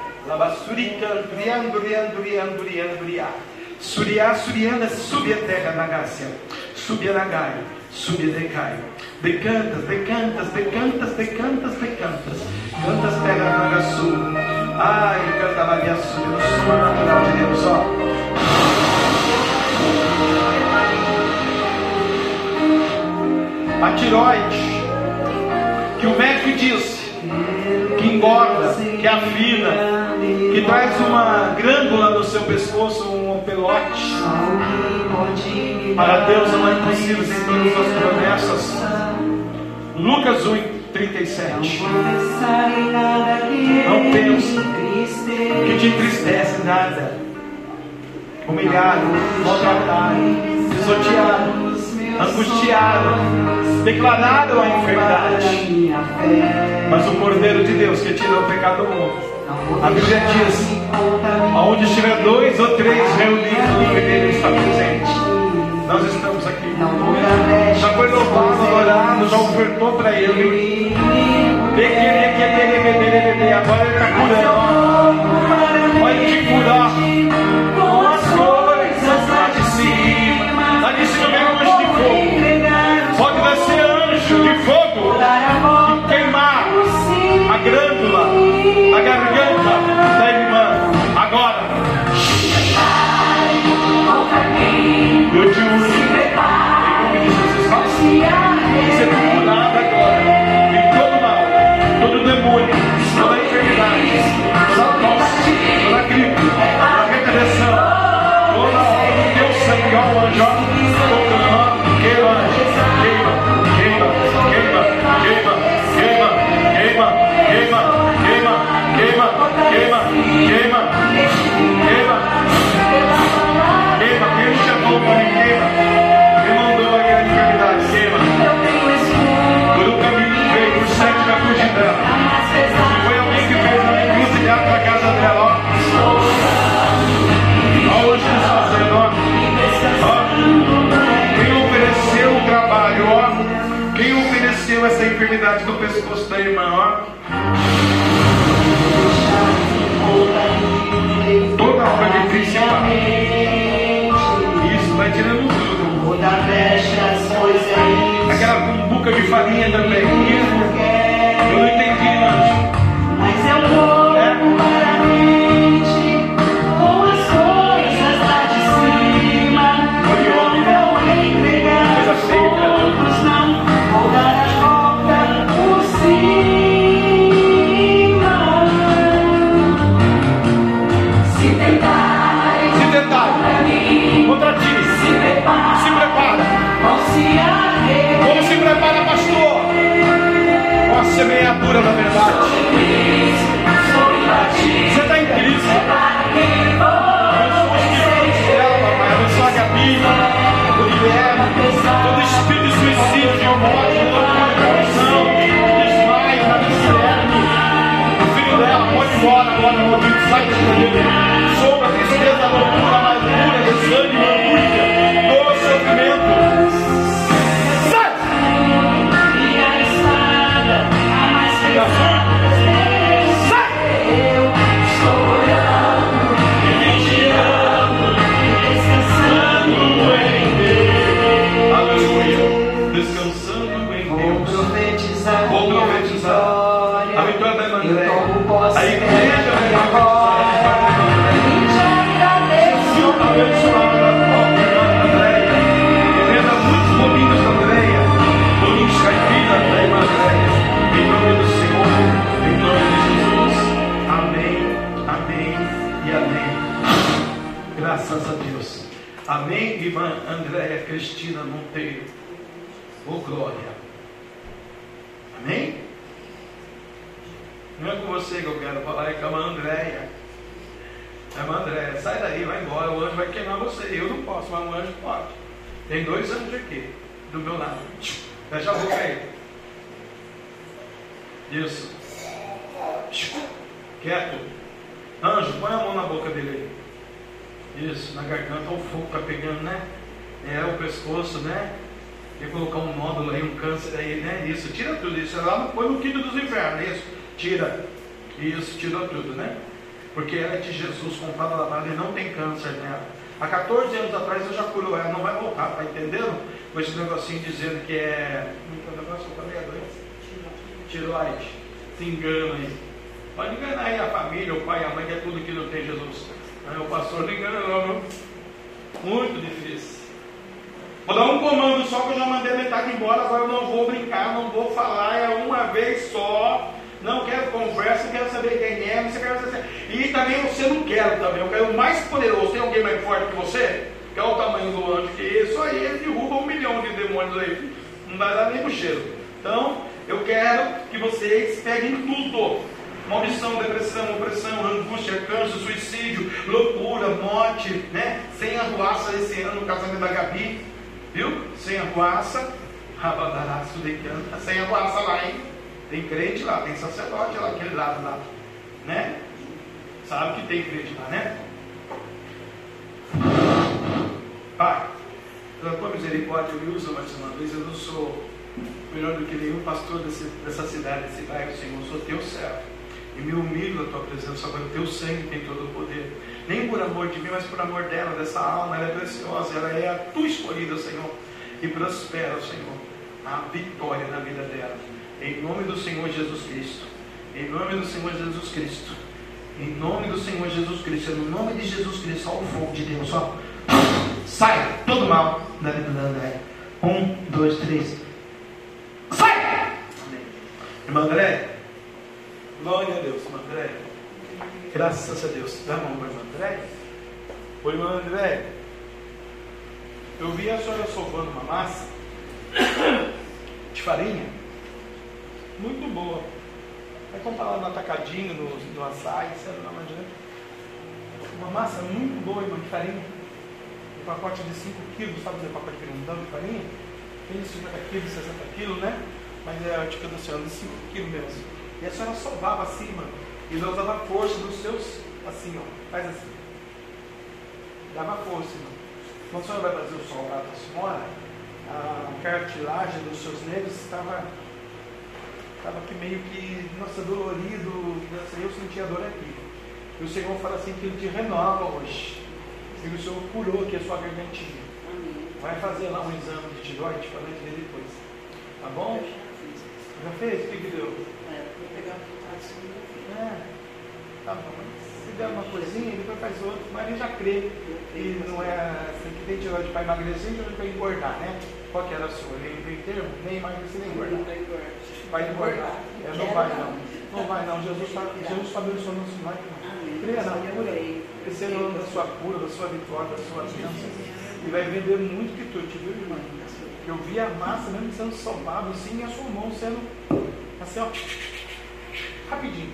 Durian, Durian. Suriá, Suriana, sube a terra na Gácia. Sube a Nagai, sube a Decai. Decantas, decantas, decantas, decantas, decantas. Cantas terra na Gaçu. Ai, canta lá de Açu, no sobrenatural de Deus, ó. a tiroide, que o médico disse engorda, que afina, que traz uma glândula no seu pescoço, um pelote. Para Deus não é impossível em todas as promessas. Lucas 1, 37. Não pensa que te entristece nada. Humilhado, maltratado, pisoteado, angustiado, declararam a enfermidade. Mas o Cordeiro de Deus que tirou o pecado do mundo. A Bíblia diz: onde estiver dois ou três reunidos, o Ele está presente. Nós estamos aqui. Já foi louvado, adorado, já ofertou para Ele. Agora Ele está curando. Enfermidade no pescoço da irmã, ó. Toda obra difícil, Isso, vai tirando tudo. Aquela cumbuca de farinha também. Semeadura glória. Amém? Não é com você que eu quero falar, é com a Andréia. A irmã Andréia, sai daí, vai embora, o anjo vai queimar você. Eu não posso, mas o anjo pode. Tem dois anjos aqui, do meu lado. Fecha a boca aí. Isso. Quieto. Anjo, põe a mão na boca dele aí. Isso, na garganta, o fogo tá pegando, né? É, o pescoço, né? E colocar um nódulo aí, um câncer aí, né? Isso, tira tudo isso. No- põe no quinto dos infernos, isso. Tira. Isso, tirou tudo, né? Porque ela é de Jesus, comprada lavada e não tem câncer nela. Há 14 anos atrás eu já curou ela, não vai voltar, tá entendendo? Com esse negocinho dizendo que é. Como é que é o negócio? Doença? Tiroide. Se engana aí. Pode enganar aí a família, o pai, a mãe, que é tudo que não tem Jesus. Aí o pastor não engana não, viu? Muito difícil. Vou dar um comando só que eu já mandei metade embora, agora eu não vou brincar, não vou falar, é uma vez só. Não quero conversa, não quero saber quem é, não quero saber. E também você não quero também, eu quero o mais poderoso. Tem alguém mais forte que você? Que é o tamanho do anjo, que isso aí ele derruba um milhão de demônios aí. Não vai dar nem pro cheiro. Então, eu quero que vocês peguem tudo. Maldição, depressão, opressão, angústia, câncer, suicídio, loucura, morte, né? Sem arruaça esse ano no casamento da Gabi, viu? Sem arruaça, rabadaraço de canta, sem arruaça lá, hein? Tem crente lá, tem sacerdote lá, aquele lado lá, né? Sabe que tem crente lá, né? Pai, pela tua misericórdia, me usa mais uma vez. Eu não sou melhor do que nenhum pastor desse, dessa cidade, desse bairro, Senhor. Eu sou teu servo. E me humilho na tua presença, agora teu sangue tem todo o poder. Nem por amor de mim, mas por amor dela, dessa alma. Ela é preciosa, ela é a tua escolhida, Senhor. E prospera, Senhor, a vitória na vida dela. Em nome do Senhor Jesus Cristo. Em nome do Senhor Jesus Cristo. Em nome do Senhor Jesus Cristo. No nome de Jesus Cristo. Olha o fogo de Deus. Ó. Sai todo mal da vida da André. Um, dois, três. Sai! Amém. Irmã André. Glória a Deus, irmã André. Graças a Deus. Dá a mão para irmã André. Oi, irmã André. Eu vi a senhora sovando uma massa [coughs] de farinha. Muito boa. Vai comprar lá no atacadinho, no, no açaí, lá, não adianta. Uma massa muito boa, irmã, de farinha. Um pacote de 5 quilos, sabe o pacote grandão de farinha? Tem de 50 quilos, 60 quilos, né? Mas é tipo da senhora, de 5 quilos mesmo. E a senhora sovava assim, mano. E ela usava a força dos seus, assim, ó. Faz assim. Dava força, irmão. Quando a senhora vai fazer o sol lá da senhora, a cartilagem dos seus nervos estava Estava aqui meio que, nossa, dolorido, eu sentia dor aqui. E o Senhor fala assim que Ele te renova hoje. E o Senhor curou aqui a sua gargantinha. Vai fazer lá um exame de tiroide para nós ver depois. Tá bom? Já fez? O que, que deu? É, vou pegar o É. Tá bom se der uma coisinha, depois faz outro, mas ele já crê. E não é assim que tem tiroide para emagrecer, tiroide para engordar, né? Qual que era a sua? Nem meio termo? Nem emagrecer, nem engordar. Vai engordar. É, não vai não. Não vai não. Jesus está Jesus tá abençoando o Senhor. Creia não. Esse é o ano da sua cura, da sua vitória, da sua bênção. E vai vender muito que tu, viu, irmã? Eu vi a massa mesmo sendo salvada assim e a sua mão sendo assim, ó, rapidinho.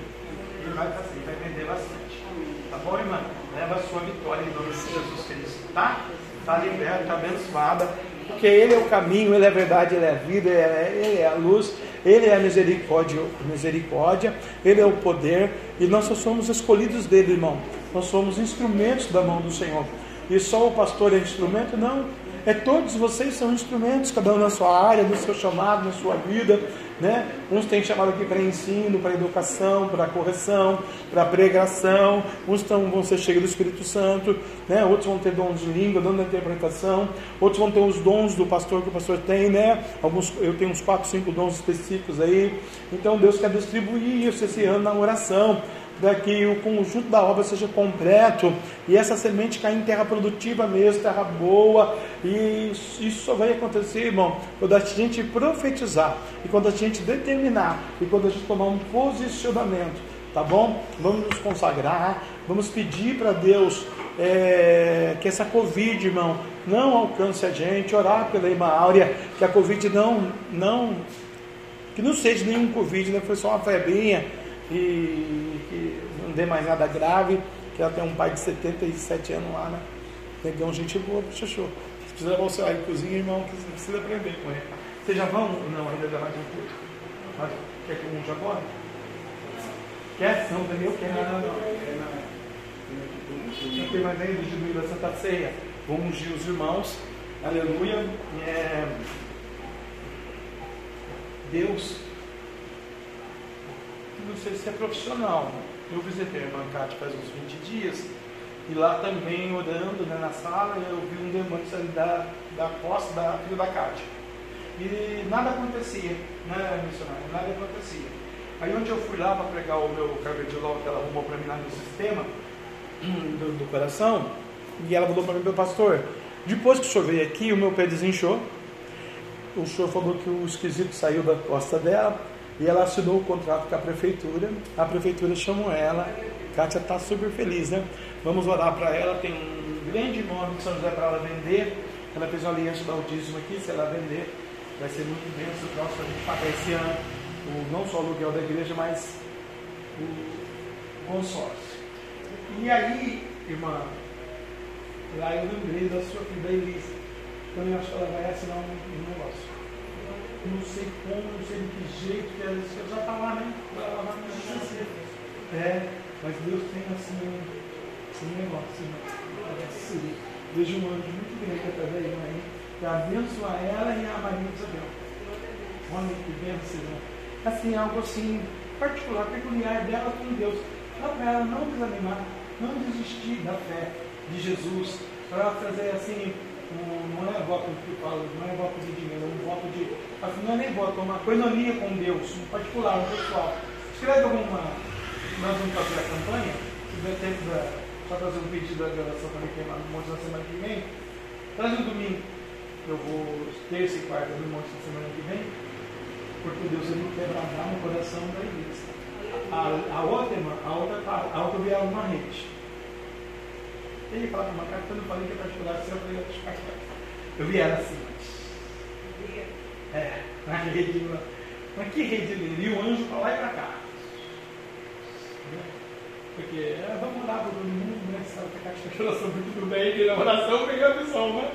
E vai, assim, vai vender bastante. Tá bom, irmã? Leva a sua vitória em nome de Jesus Cristo, tá? Está liberta, está abençoada. Porque Ele é o caminho, Ele é a verdade, Ele é a vida, Ele é, ele é a luz, Ele é a misericórdia, misericórdia, Ele é o poder. E nós só somos escolhidos dele, irmão. Nós somos instrumentos da mão do Senhor. E só o pastor é instrumento? Não. É todos vocês são instrumentos, cada um na sua área, no seu chamado, na sua vida. Né? Uns têm chamado aqui para ensino, para educação, para correção, para pregação. Uns tão, vão ser cheios do Espírito Santo, né? outros vão ter dons de língua, dom de interpretação. Outros vão ter os dons do pastor que o pastor tem, né? Alguns, eu tenho uns 4, 5 dons específicos aí. Então Deus quer distribuir isso esse ano na oração para que o conjunto da obra seja completo e essa semente caia em terra produtiva mesmo, terra boa. E isso só vai acontecer, irmão, quando a gente profetizar e quando a gente determinar e quando a gente tomar um posicionamento, tá bom? Vamos nos consagrar, vamos pedir para Deus é, que essa Covid, irmão, não alcance a gente, orar pela irmã Áurea, que a Covid não, não, que não seja nenhum Covid, né? Foi só uma febrinha que não dê mais nada grave, que ela tem um pai de 77 anos lá, né? Negão, gente boa, chuchu. Se precisa levar o seu aí cozinha, irmão, que você precisa aprender com ele. Vocês já vão? Não, ainda dá mais um pouco. Quer que um já pode? Quer? Não, Daniel quer. Não, não, não. Não tem mais ainda de domingo da Santa Ceia. Vamos ungir os irmãos. Aleluia. É... Deus não sei se é profissional. Eu visitei a Cátia faz uns 20 dias e lá também, orando né, na sala, eu vi um demônio sair da, da costa da filha da Cátia. E nada acontecia, né, missionário? Nada acontecia. Aí onde eu fui lá para pregar o meu cardiológico que ela arrumou para mim lá no sistema [clears throat] do, do coração, e ela falou para mim, meu pastor, depois que o senhor veio aqui, o meu pé desinchou. O senhor falou que o esquisito saiu da costa dela, e ela assinou o contrato com a prefeitura. A prefeitura chamou ela. Kátia está super feliz, né? Vamos orar para ela. Tem um grande imóvel de São José para ela vender. Ela fez uma aliança do autismo aqui. Se ela vender, vai ser muito bem. O próximo a gente pagar esse ano o, não só o aluguel da igreja, mas o consórcio. E aí, irmã, lá eu lembrei da sua filha Elisa. Então eu acho que ela vai assinar um, um negócio não sei como, não sei de que jeito, que ela já está lá, né? É, mas Deus tem assim um, um negócio? Parece Vejo um anjo muito grande através da mãe para abençoar ela e a Maria Isabel. Olha que bênção, né? Assim, algo assim particular, peculiar dela com Deus. Para ela não desanimar, não desistir da fé de Jesus, para ela fazer assim não é voto que falo, não é voto de dinheiro, é um voto de. Assim, não é nem voto, é uma coinonia com Deus, um particular, um pessoal. Escreve alguma. Nós vamos fazer a campanha, se der tempo da. Só fazer um pedido da gravação também que lá no Monte na semana que vem. Traz um domingo. Eu vou terça e quarta do Monte na semana que vem. Porque Deus ele quer bradar no coração da igreja. A, a outra, irmã, a outra, a outra ela numa rede. Ele falava uma carta, quando eu falei que é particular, eu falei outras particulares. Eu vi ela assim. É, na rede. Mas que rede ele? E o anjo para lá e para cá. Porque é, vamos orar para todo mundo, né? Sabe que a caixa de oração foi tudo bem, que na oração peguei a missão, né?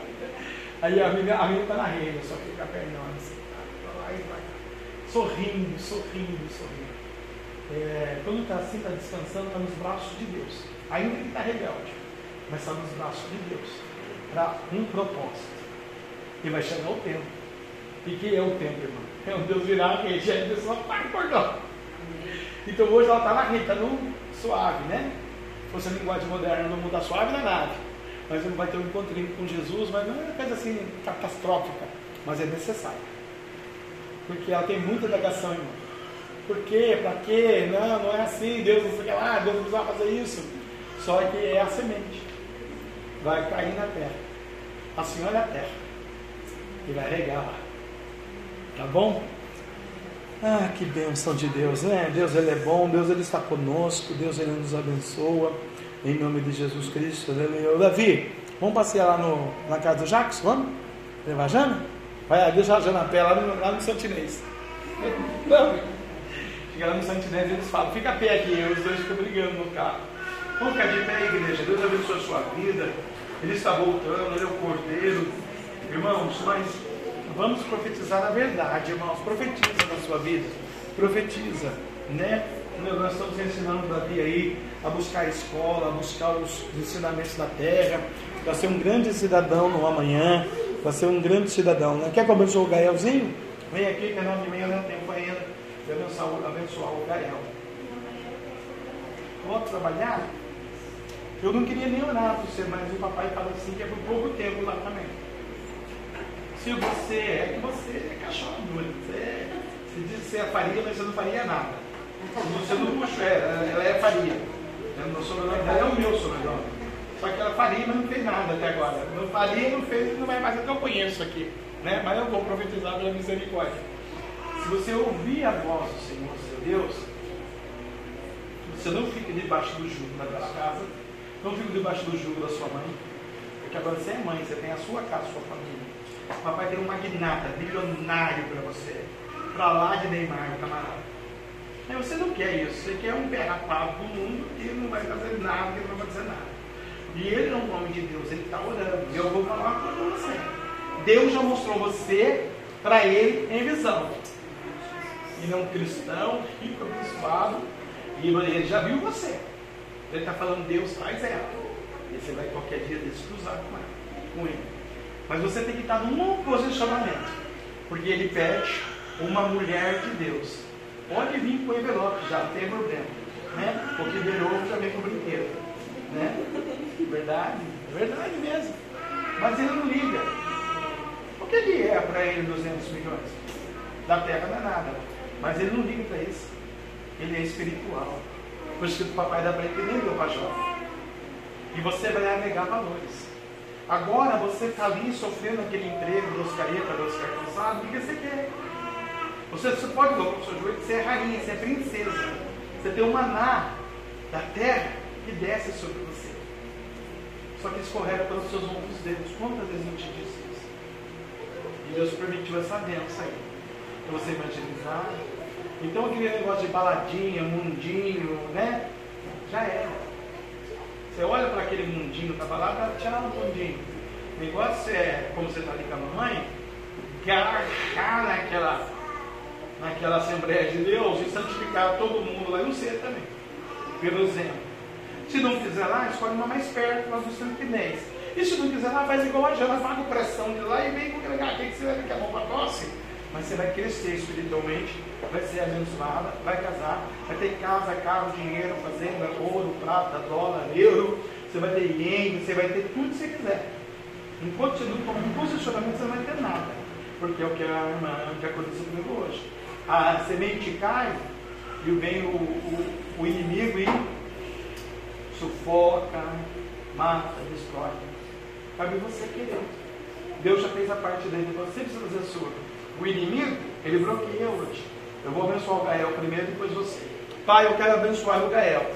Aí a amiga, a amiga está na rede, só fica pernona assim, tá? Para lá e vai. Sorrindo, sorrindo, sorrindo. É, quando está assim, está descansando, está nos braços de Deus. Ainda que está rebelde mas está nos braços de Deus para um propósito. E vai chegar o tempo E que é o tempo, irmão? É um Deus virar rede, aí a pessoa para acordar. Então hoje ela está na está no suave, né? Se fosse a linguagem moderna, não muda suave na nave. Mas vai ter um encontrinho com Jesus, mas não é uma coisa assim catastrófica. Mas é necessário. Porque ela tem muita negação, irmão. Por quê? Para quê? Não, não é assim. Deus não sei lá, Deus não precisava fazer isso. Só que é a semente. Vai cair na terra. Assim olha a terra. E vai regar lá. Tá bom? Ah, que bênção de Deus, né? Deus ele é bom, Deus ele está conosco, Deus ele nos abençoa. Em nome de Jesus Cristo, aleluia. Davi, vamos passear lá no, na casa do Jacques? Vamos? Levar a Jana? Vai, deixa a Jana a pé lá no, lá no Santinês. Não, chega lá no Santinês e eles falam, fica a pé aqui, os dois ficam brigando no carro. Vamos ficar de pé, igreja. Deus abençoe a sua vida. Ele está voltando, ele é o cordeiro. Irmãos, mas vamos profetizar a verdade, irmãos. Profetiza na sua vida. Profetiza, né? Nós estamos ensinando Davi aí a buscar a escola, a buscar os ensinamentos da terra, para ser um grande cidadão no amanhã, para ser um grande cidadão. Né? Quer que eu abençoe o Gaelzinho? Vem aqui, que é nove e meia, tempo ainda de abençoar, o Gael. Vou trabalhar? Eu não queria nem orar por você, mas o papai fala assim que é por pouco tempo lá também. Se você é que você é cachorro duro, você, você diz que você é faria, mas você não faria nada. Você não puxa, é, ela é faria. O sobrenome é o meu sobrenome. Só que ela faria, mas não fez nada até agora. Não faria, não fez, não vai mais que eu conheço aqui. Né? Mas eu vou profetizar pela misericórdia. Se você ouvir a voz do Senhor, seu Deus, você não fica debaixo do jugo daquela casa não fico debaixo do jugo da sua mãe, porque agora você é mãe, você tem a sua casa, a sua família. O papai tem um magnata, bilionário para você. Para lá de Neymar, camarada. Mas você não quer isso, você quer um pé rapado do mundo que não vai fazer nada, que não vai fazer nada. E ele é um homem de Deus, ele está orando. E eu vou falar uma coisa para você. Deus já mostrou você para ele em visão. Ele é um cristão, rico, abençoado, e ele já viu você. Ele está falando, Deus faz ela. E você vai qualquer dia desse cruzar com, ela, com ele. Mas você tem que estar num posicionamento. Porque ele pede uma mulher de Deus. Pode vir com envelope, já não tem problema. Né? Porque verou já vem com brinquedo. Né? Verdade, verdade mesmo. Mas ele não liga. O que ele é para ele 200 milhões? Da terra não é nada. Mas ele não liga para isso. Ele é espiritual. Por que o papai ele que nem deu para Jó. E você vai agregar valores. Agora você está ali sofrendo aquele emprego dos careta, dos cansado, o que você quer? Você, você pode colocar o seu joelho, você é rainha, você é princesa. Você tem um maná da terra que desce sobre você. Só que escorrega pelos seus ombros dedos. Quantas vezes eu te disse isso? E Deus permitiu essa bênção aí. Para você evangelizar, então aquele negócio de baladinha, mundinho, né? Já era. Você olha para aquele mundinho, tá balada, tchau, mundinho. O negócio é, como você está ali com a mamãe, garachar naquela, naquela Assembleia de Deus e santificar todo mundo lá e você também. Pelo exemplo. Se não quiser lá, escolhe uma mais perto, nós estamos que E se não quiser lá, faz igual a Jana, paga pressão de lá e vem com aquele gato que você vai ficar bom para tosse mas você vai crescer espiritualmente, vai ser abençoada, vai casar, vai ter casa, carro, dinheiro, fazenda, ouro, prata, dólar, euro, você vai ter ien, você vai ter tudo que você quiser. Enquanto você não tomar um posicionamento, você não vai ter nada. Porque é o que a irmã que aconteceu comigo hoje. A semente cai e vem o, o, o inimigo e sufoca, mata, destrói. Cabe você querer. Deus já fez a parte dele, você precisa fazer a sua. O inimigo, ele bloqueia hoje. Eu vou abençoar o Gael primeiro, depois você. Pai, eu quero abençoar o Gael.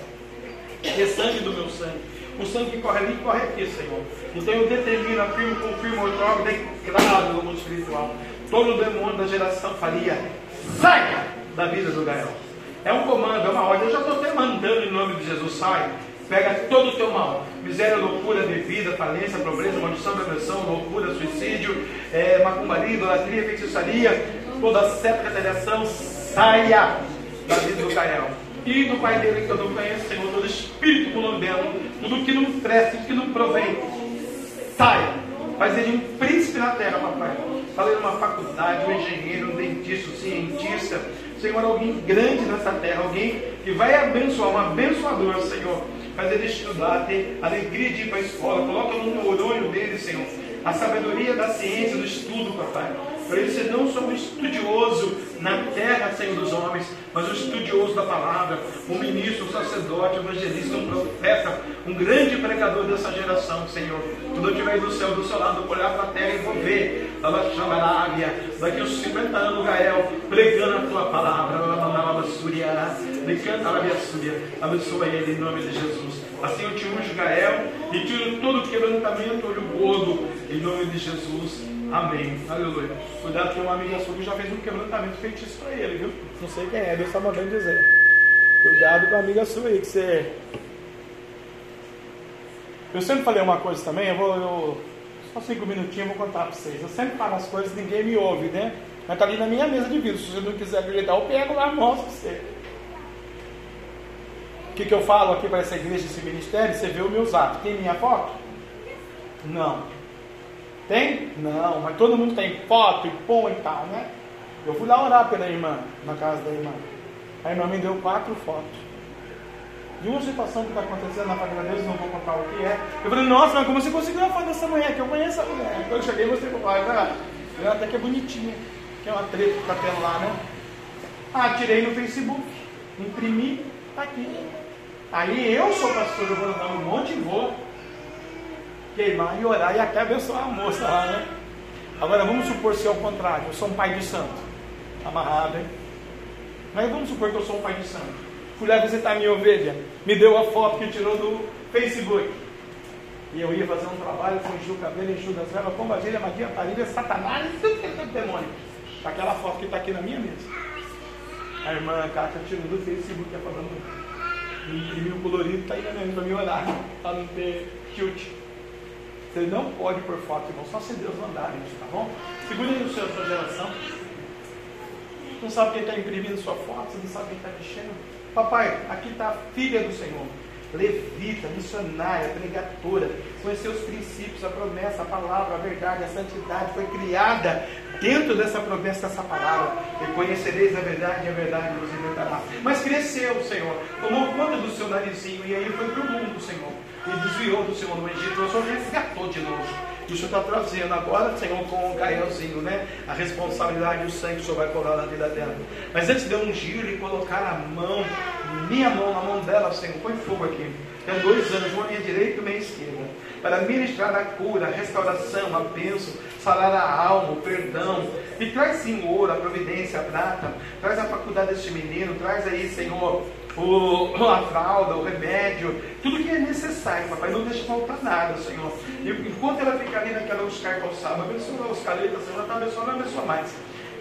Que sangue do meu sangue. O sangue que corre ali, corre aqui, Senhor. Então eu determino, afirmo, confirmo, eu jogo, declaro no mundo espiritual. Todo demônio da geração faria, saia da vida do Gael. É um comando, é uma ordem. Eu já estou até mandando em nome de Jesus, sai. Pega todo o teu mal. Miséria, loucura, bebida, falência, pobreza, maldição, depressão, loucura, suicídio, é, macumbaria, idolatria, feitiçaria, toda seta, retaliação, saia da vida do Gael. E do pai dele que eu não conheço, Senhor, todo espírito colombiano, tudo que não presta, tudo que não provém, saia. Faz ele um príncipe na terra, papai. falei numa faculdade, um engenheiro, um dentista, um cientista, Senhor, alguém grande nessa terra, alguém que vai abençoar, um abençoador, Senhor, fazer ele estudar, ter alegria de ir para a escola, coloca no neurônio dele, Senhor, a sabedoria da ciência, do estudo, papai. Para ele ser não só um estudioso na terra, Senhor dos homens, mas um estudioso da palavra, um ministro, um sacerdote, um evangelista, um profeta, um grande pregador dessa geração, Senhor. Quando eu estiver do céu do seu lado, olhar para a terra e vou ver, ela chamará daqui uns 50 anos, Gael, pregando a tua palavra, abençoa ele em nome de Jesus. Assim eu te unjo, Gael, e tiro todo o quebrantamento, olho gordo, em nome de Jesus. Amém. Aleluia. Cuidado que uma amiga sua que já fez um quebrantamento feitiço para ele, viu? Não sei quem é, Deus está mandando dizer. Cuidado com a amiga sua aí, que você. Eu sempre falei uma coisa também, eu vou. Eu... Só cinco minutinhos eu vou contar para vocês. Eu sempre falo as coisas ninguém me ouve, né? Mas tá ali na minha mesa de vidro. Se você não quiser acreditar, eu pego lá e mostro para você. O que, que eu falo aqui para essa igreja, esse ministério? Você vê o meu zap. Tem minha foto? Não. Tem? Não, mas todo mundo tem foto e põe e tal, né? Eu fui lá orar pela irmã, na casa da irmã. A irmã me deu quatro fotos. De uma situação que está acontecendo na família deles, não vou contar o que é. Eu falei, nossa, mas como você conseguiu uma foto dessa mulher? Que eu conheço a mulher. Quando eu cheguei, para o pai, ela até que é bonitinha. Que é uma treta que está lá, né? Ah, tirei no Facebook, imprimi, tá aqui. Aí eu sou pastor, eu vou andar um monte e vou queimar e orar e até abençoar a moça lá, né? Agora vamos supor se é o contrário, eu sou um pai de santo, amarrado, hein? Mas vamos supor que eu sou um pai de santo. Fui lá visitar minha ovelha, me deu a foto que tirou do Facebook. E eu ia fazer um trabalho, enchi o cabelo, enchi das velas, pombagira, magia, parilha, satanás, [laughs] é demônio. Aquela foto que está aqui na minha mesa. A irmã Cátia tirou do Facebook, é falando. Imprimiu o colorido, está aí na minha para me orar, para não ter tilt. Você não pode por foto, irmão, só se Deus mandar isso, tá bom? Segure aí no seu, sua geração. Não sabe quem está imprimindo sua foto, você não sabe quem está mexendo. Papai, aqui está a filha do Senhor, levita, missionária, pregadora, conheceu os princípios, a promessa, a palavra, a verdade, a santidade, foi criada dentro dessa promessa, dessa palavra. E conhecereis a verdade e a verdade vos libertará. Mas cresceu, Senhor, tomou conta do seu narizinho e aí foi para o mundo, Senhor e desviou do Senhor no Egito, o Senhor resgatou de novo. E o Senhor está trazendo agora, Senhor, com o Gaelzinho, né? A responsabilidade e o sangue que o Senhor vai colar na vida dela. Mas antes de ungir e colocar a mão, minha mão na mão dela, Senhor, põe fogo aqui. Tem dois anos, uma minha direita e uma esquerda. Para ministrar a cura, a restauração, a bênção, sarar a alma, o perdão. E traz ouro, a providência, a prata. Traz a faculdade deste menino. Traz aí, Senhor, o, a fralda, o remédio, tudo que é necessário, papai, não deixa faltar nada, Senhor. E enquanto ela fica ali naquela Oscar calçada, abençoa os caretas, Senhor, está abençoando, abençoa mais.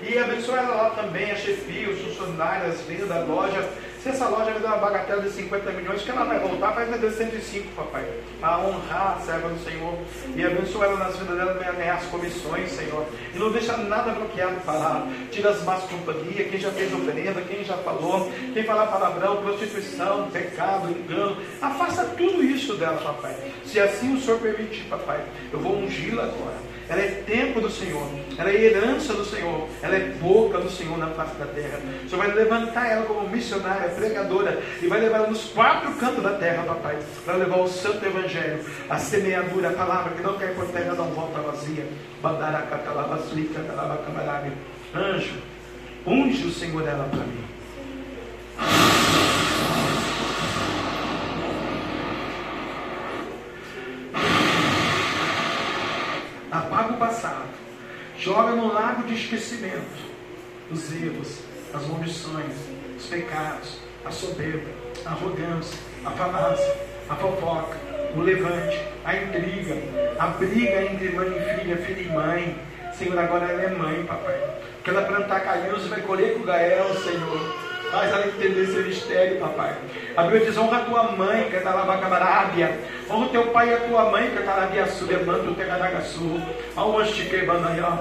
E abençoa ela lá também, a chefia, os funcionários, as vendas da loja, se essa loja me der uma bagatela de 50 milhões, que ela vai voltar, vai vender 105, papai. Para honrar a serva do Senhor. E abençoa ela nas vidas dela, também as comissões, Senhor. E não deixa nada bloqueado, parado. Tira as más companhias, quem já fez oferenda, quem já falou, quem falar palavrão, prostituição, pecado, engano. Afasta tudo isso dela, papai. Se assim o Senhor permitir, papai, eu vou ungí-la agora ela é tempo do Senhor, ela é herança do Senhor, ela é boca do Senhor na face da terra. O Senhor vai levantar ela como missionária, pregadora, e vai levar ela nos quatro cantos da terra, papai, para levar o santo evangelho, a semeadura, a palavra que não cai por terra, não volta vazia. Anjo, unge o Senhor ela para mim. apaga o passado, joga no lago de esquecimento os erros, as omissões, os pecados, a soberba, a arrogância, a falácia, a fofoca, o levante, a intriga, a briga entre mãe e filha, filha e mãe. Senhor, agora ela é mãe, papai. Que ela plantar carinhos e vai colher com Gael, Senhor. Faz ela entender esse mistério, papai. A Bíblia diz: honra a tua mãe, que é da Lavacabarábia. Honra o teu pai e a tua mãe, que é da Lavacabarábia. Levanta o Tegadagaçu. Olha o anjo te queimando aí, ó.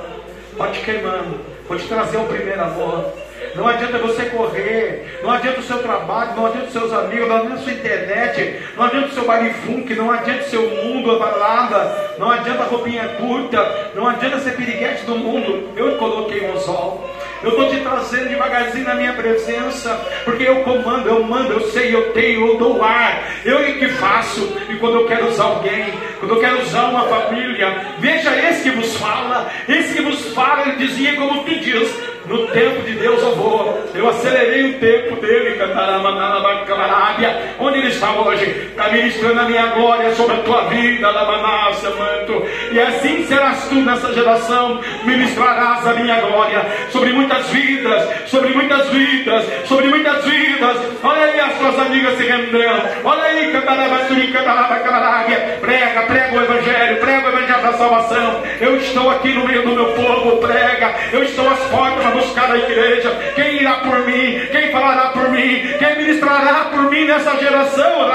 Pode queimando. Pode trazer o primeiro amor. Não adianta você correr, não adianta o seu trabalho, não adianta os seus amigos, não adianta a sua internet, não adianta o seu baile funk, não adianta o seu mundo, a balada, não adianta a roupinha curta, não adianta ser piriguete do mundo. Eu coloquei um sol. Eu estou te trazendo devagarzinho na minha presença, porque eu comando, eu mando, eu sei, eu tenho, eu dou ar, eu é que faço. E quando eu quero usar alguém, quando eu quero usar uma família, veja esse que vos fala, esse que vos fala, ele dizia como tu diz, no tempo de Deus eu vou. Eu acelerei o tempo dele, onde ele está hoje, está ministrando a minha glória sobre a tua vida, Lamanácia, manto. E assim serás tu nessa geração, ministrarás a minha glória sobre muitas vidas, sobre muitas vidas, sobre muitas vidas. Olha aí as tuas amigas se rendendo. Olha aí, prega, prega o evangelho, prega o evangelho da salvação. Eu estou aqui no meio do meu povo, prega. Eu estou às portas buscar a igreja. Quem irá por mim? Quem falará por mim? Quem ministrará por mim nessa geração?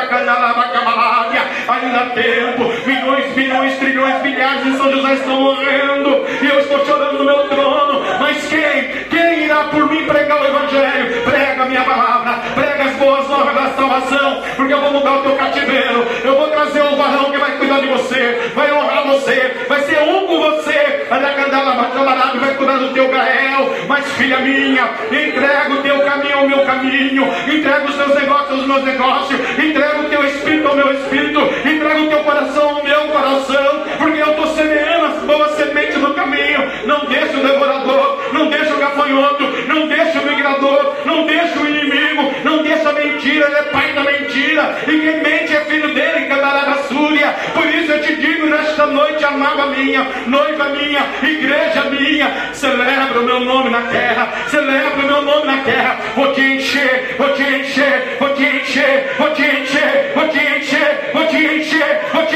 Ainda há tempo, milhões, bilhões, trilhões, milhares de São José estão morrendo. E eu estou chorando no meu trono. Mas quem? Quem irá por mim pregar o Evangelho? Prega a minha palavra, prega as boas novas da salvação, porque eu vou mudar o teu cativeiro. Eu vou trazer um varão que vai cuidar de você, vai honrar você, vai ser um com você. Vai cuidar do teu gael, mas filha minha, entrega o teu caminho ao meu caminho, entrega os teus negócios aos meus negócios, entrega o teu espírito ao meu espírito, entrega o teu coração ao meu coração, porque eu estou semeando boas sementes no caminho. Não deixa o devorador, não deixa o gafanhoto, não deixa o migrador, não deixa o inimigo, não deixa a mentira, ele é pai da mentira, e quem mente é filho dele, cantará súria. Por isso eu te digo nesta noite, amada minha, noiva minha, igreja minha, celebra o meu nome na terra, celebra o meu nome na terra. Vou te encher, vou te encher, vou te encher, vou te encher, vou te encher, vou te encher, vou te encher,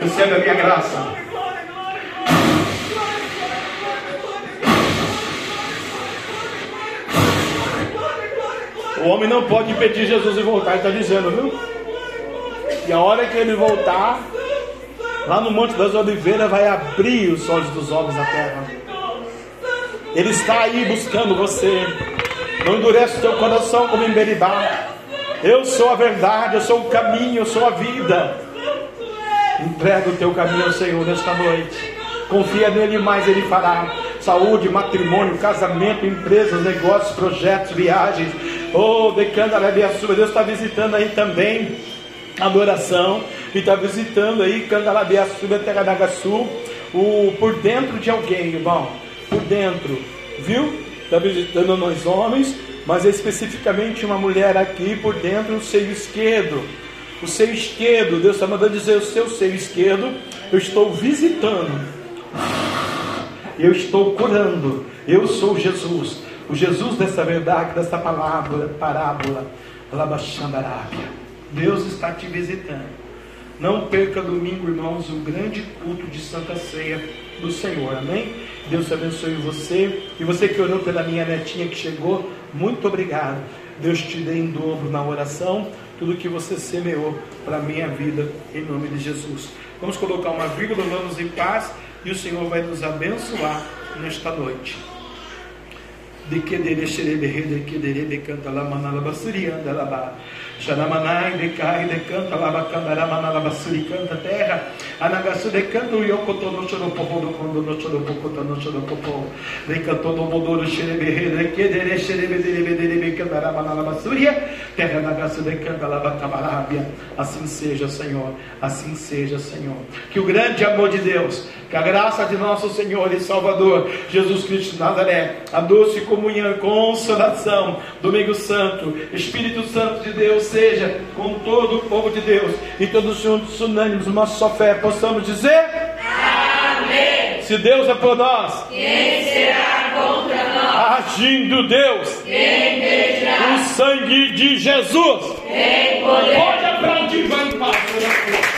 Recebe a minha graça. O homem não pode impedir Jesus de voltar, está dizendo, viu? E a hora que ele voltar, lá no Monte das Oliveiras, vai abrir os olhos dos homens da terra. Ele está aí buscando você. Não endurece o teu coração como em Beribá. Eu sou a verdade, eu sou o caminho, eu sou a vida. Entrega o teu caminho ao Senhor nesta noite. Confia nele, mais ele fará. Saúde, matrimônio, casamento, empresas, negócios, projetos, viagens Oh, Decandarabiaçuba, Deus está visitando aí também adoração e está visitando aí Candarabiaçuba, Teradagaçu, o por dentro de alguém, irmão, por dentro, viu? Está visitando nós homens, mas especificamente uma mulher aqui por dentro, o seio esquerdo. O seio esquerdo, Deus está mandando dizer o seu seio esquerdo, eu estou visitando, eu estou curando, eu sou Jesus o Jesus dessa verdade, dessa palavra, parábola, Labachandarábia. Deus está te visitando. Não perca domingo, irmãos, o grande culto de Santa Ceia do Senhor. Amém? Deus abençoe você. E você que orou pela minha netinha que chegou, muito obrigado. Deus te dê em dobro na oração tudo que você semeou para a minha vida, em nome de Jesus. Vamos colocar uma vírgula, vamos em paz e o Senhor vai nos abençoar nesta noite de que dele xerebe de que dele canta lá manala lá Xanamanai, decai, decanta, labacandaramaналabassuri, canta terra, anagassu, decanta, yocotono, xoropopodo, no xoropocotono, xoropopo, decantono, modoro, xereberre, dequedere, lava candaramaналabassuria, terra, anagassu, decanta, labatamarabia, assim seja, Senhor, assim seja, Senhor, que o grande amor de Deus, que a graça de nosso Senhor e Salvador Jesus Cristo Nazaré a doce comunhão comunhão e consolação, domingo santo, Espírito Santo de Deus seja com todo o povo de Deus e todos juntos, unânimes, uma só fé, possamos dizer: Amém. Se Deus é por nós, quem será contra nós? Agindo Deus, quem medirá? O sangue de Jesus, quem poder? Pode aplaudir, vai em paz.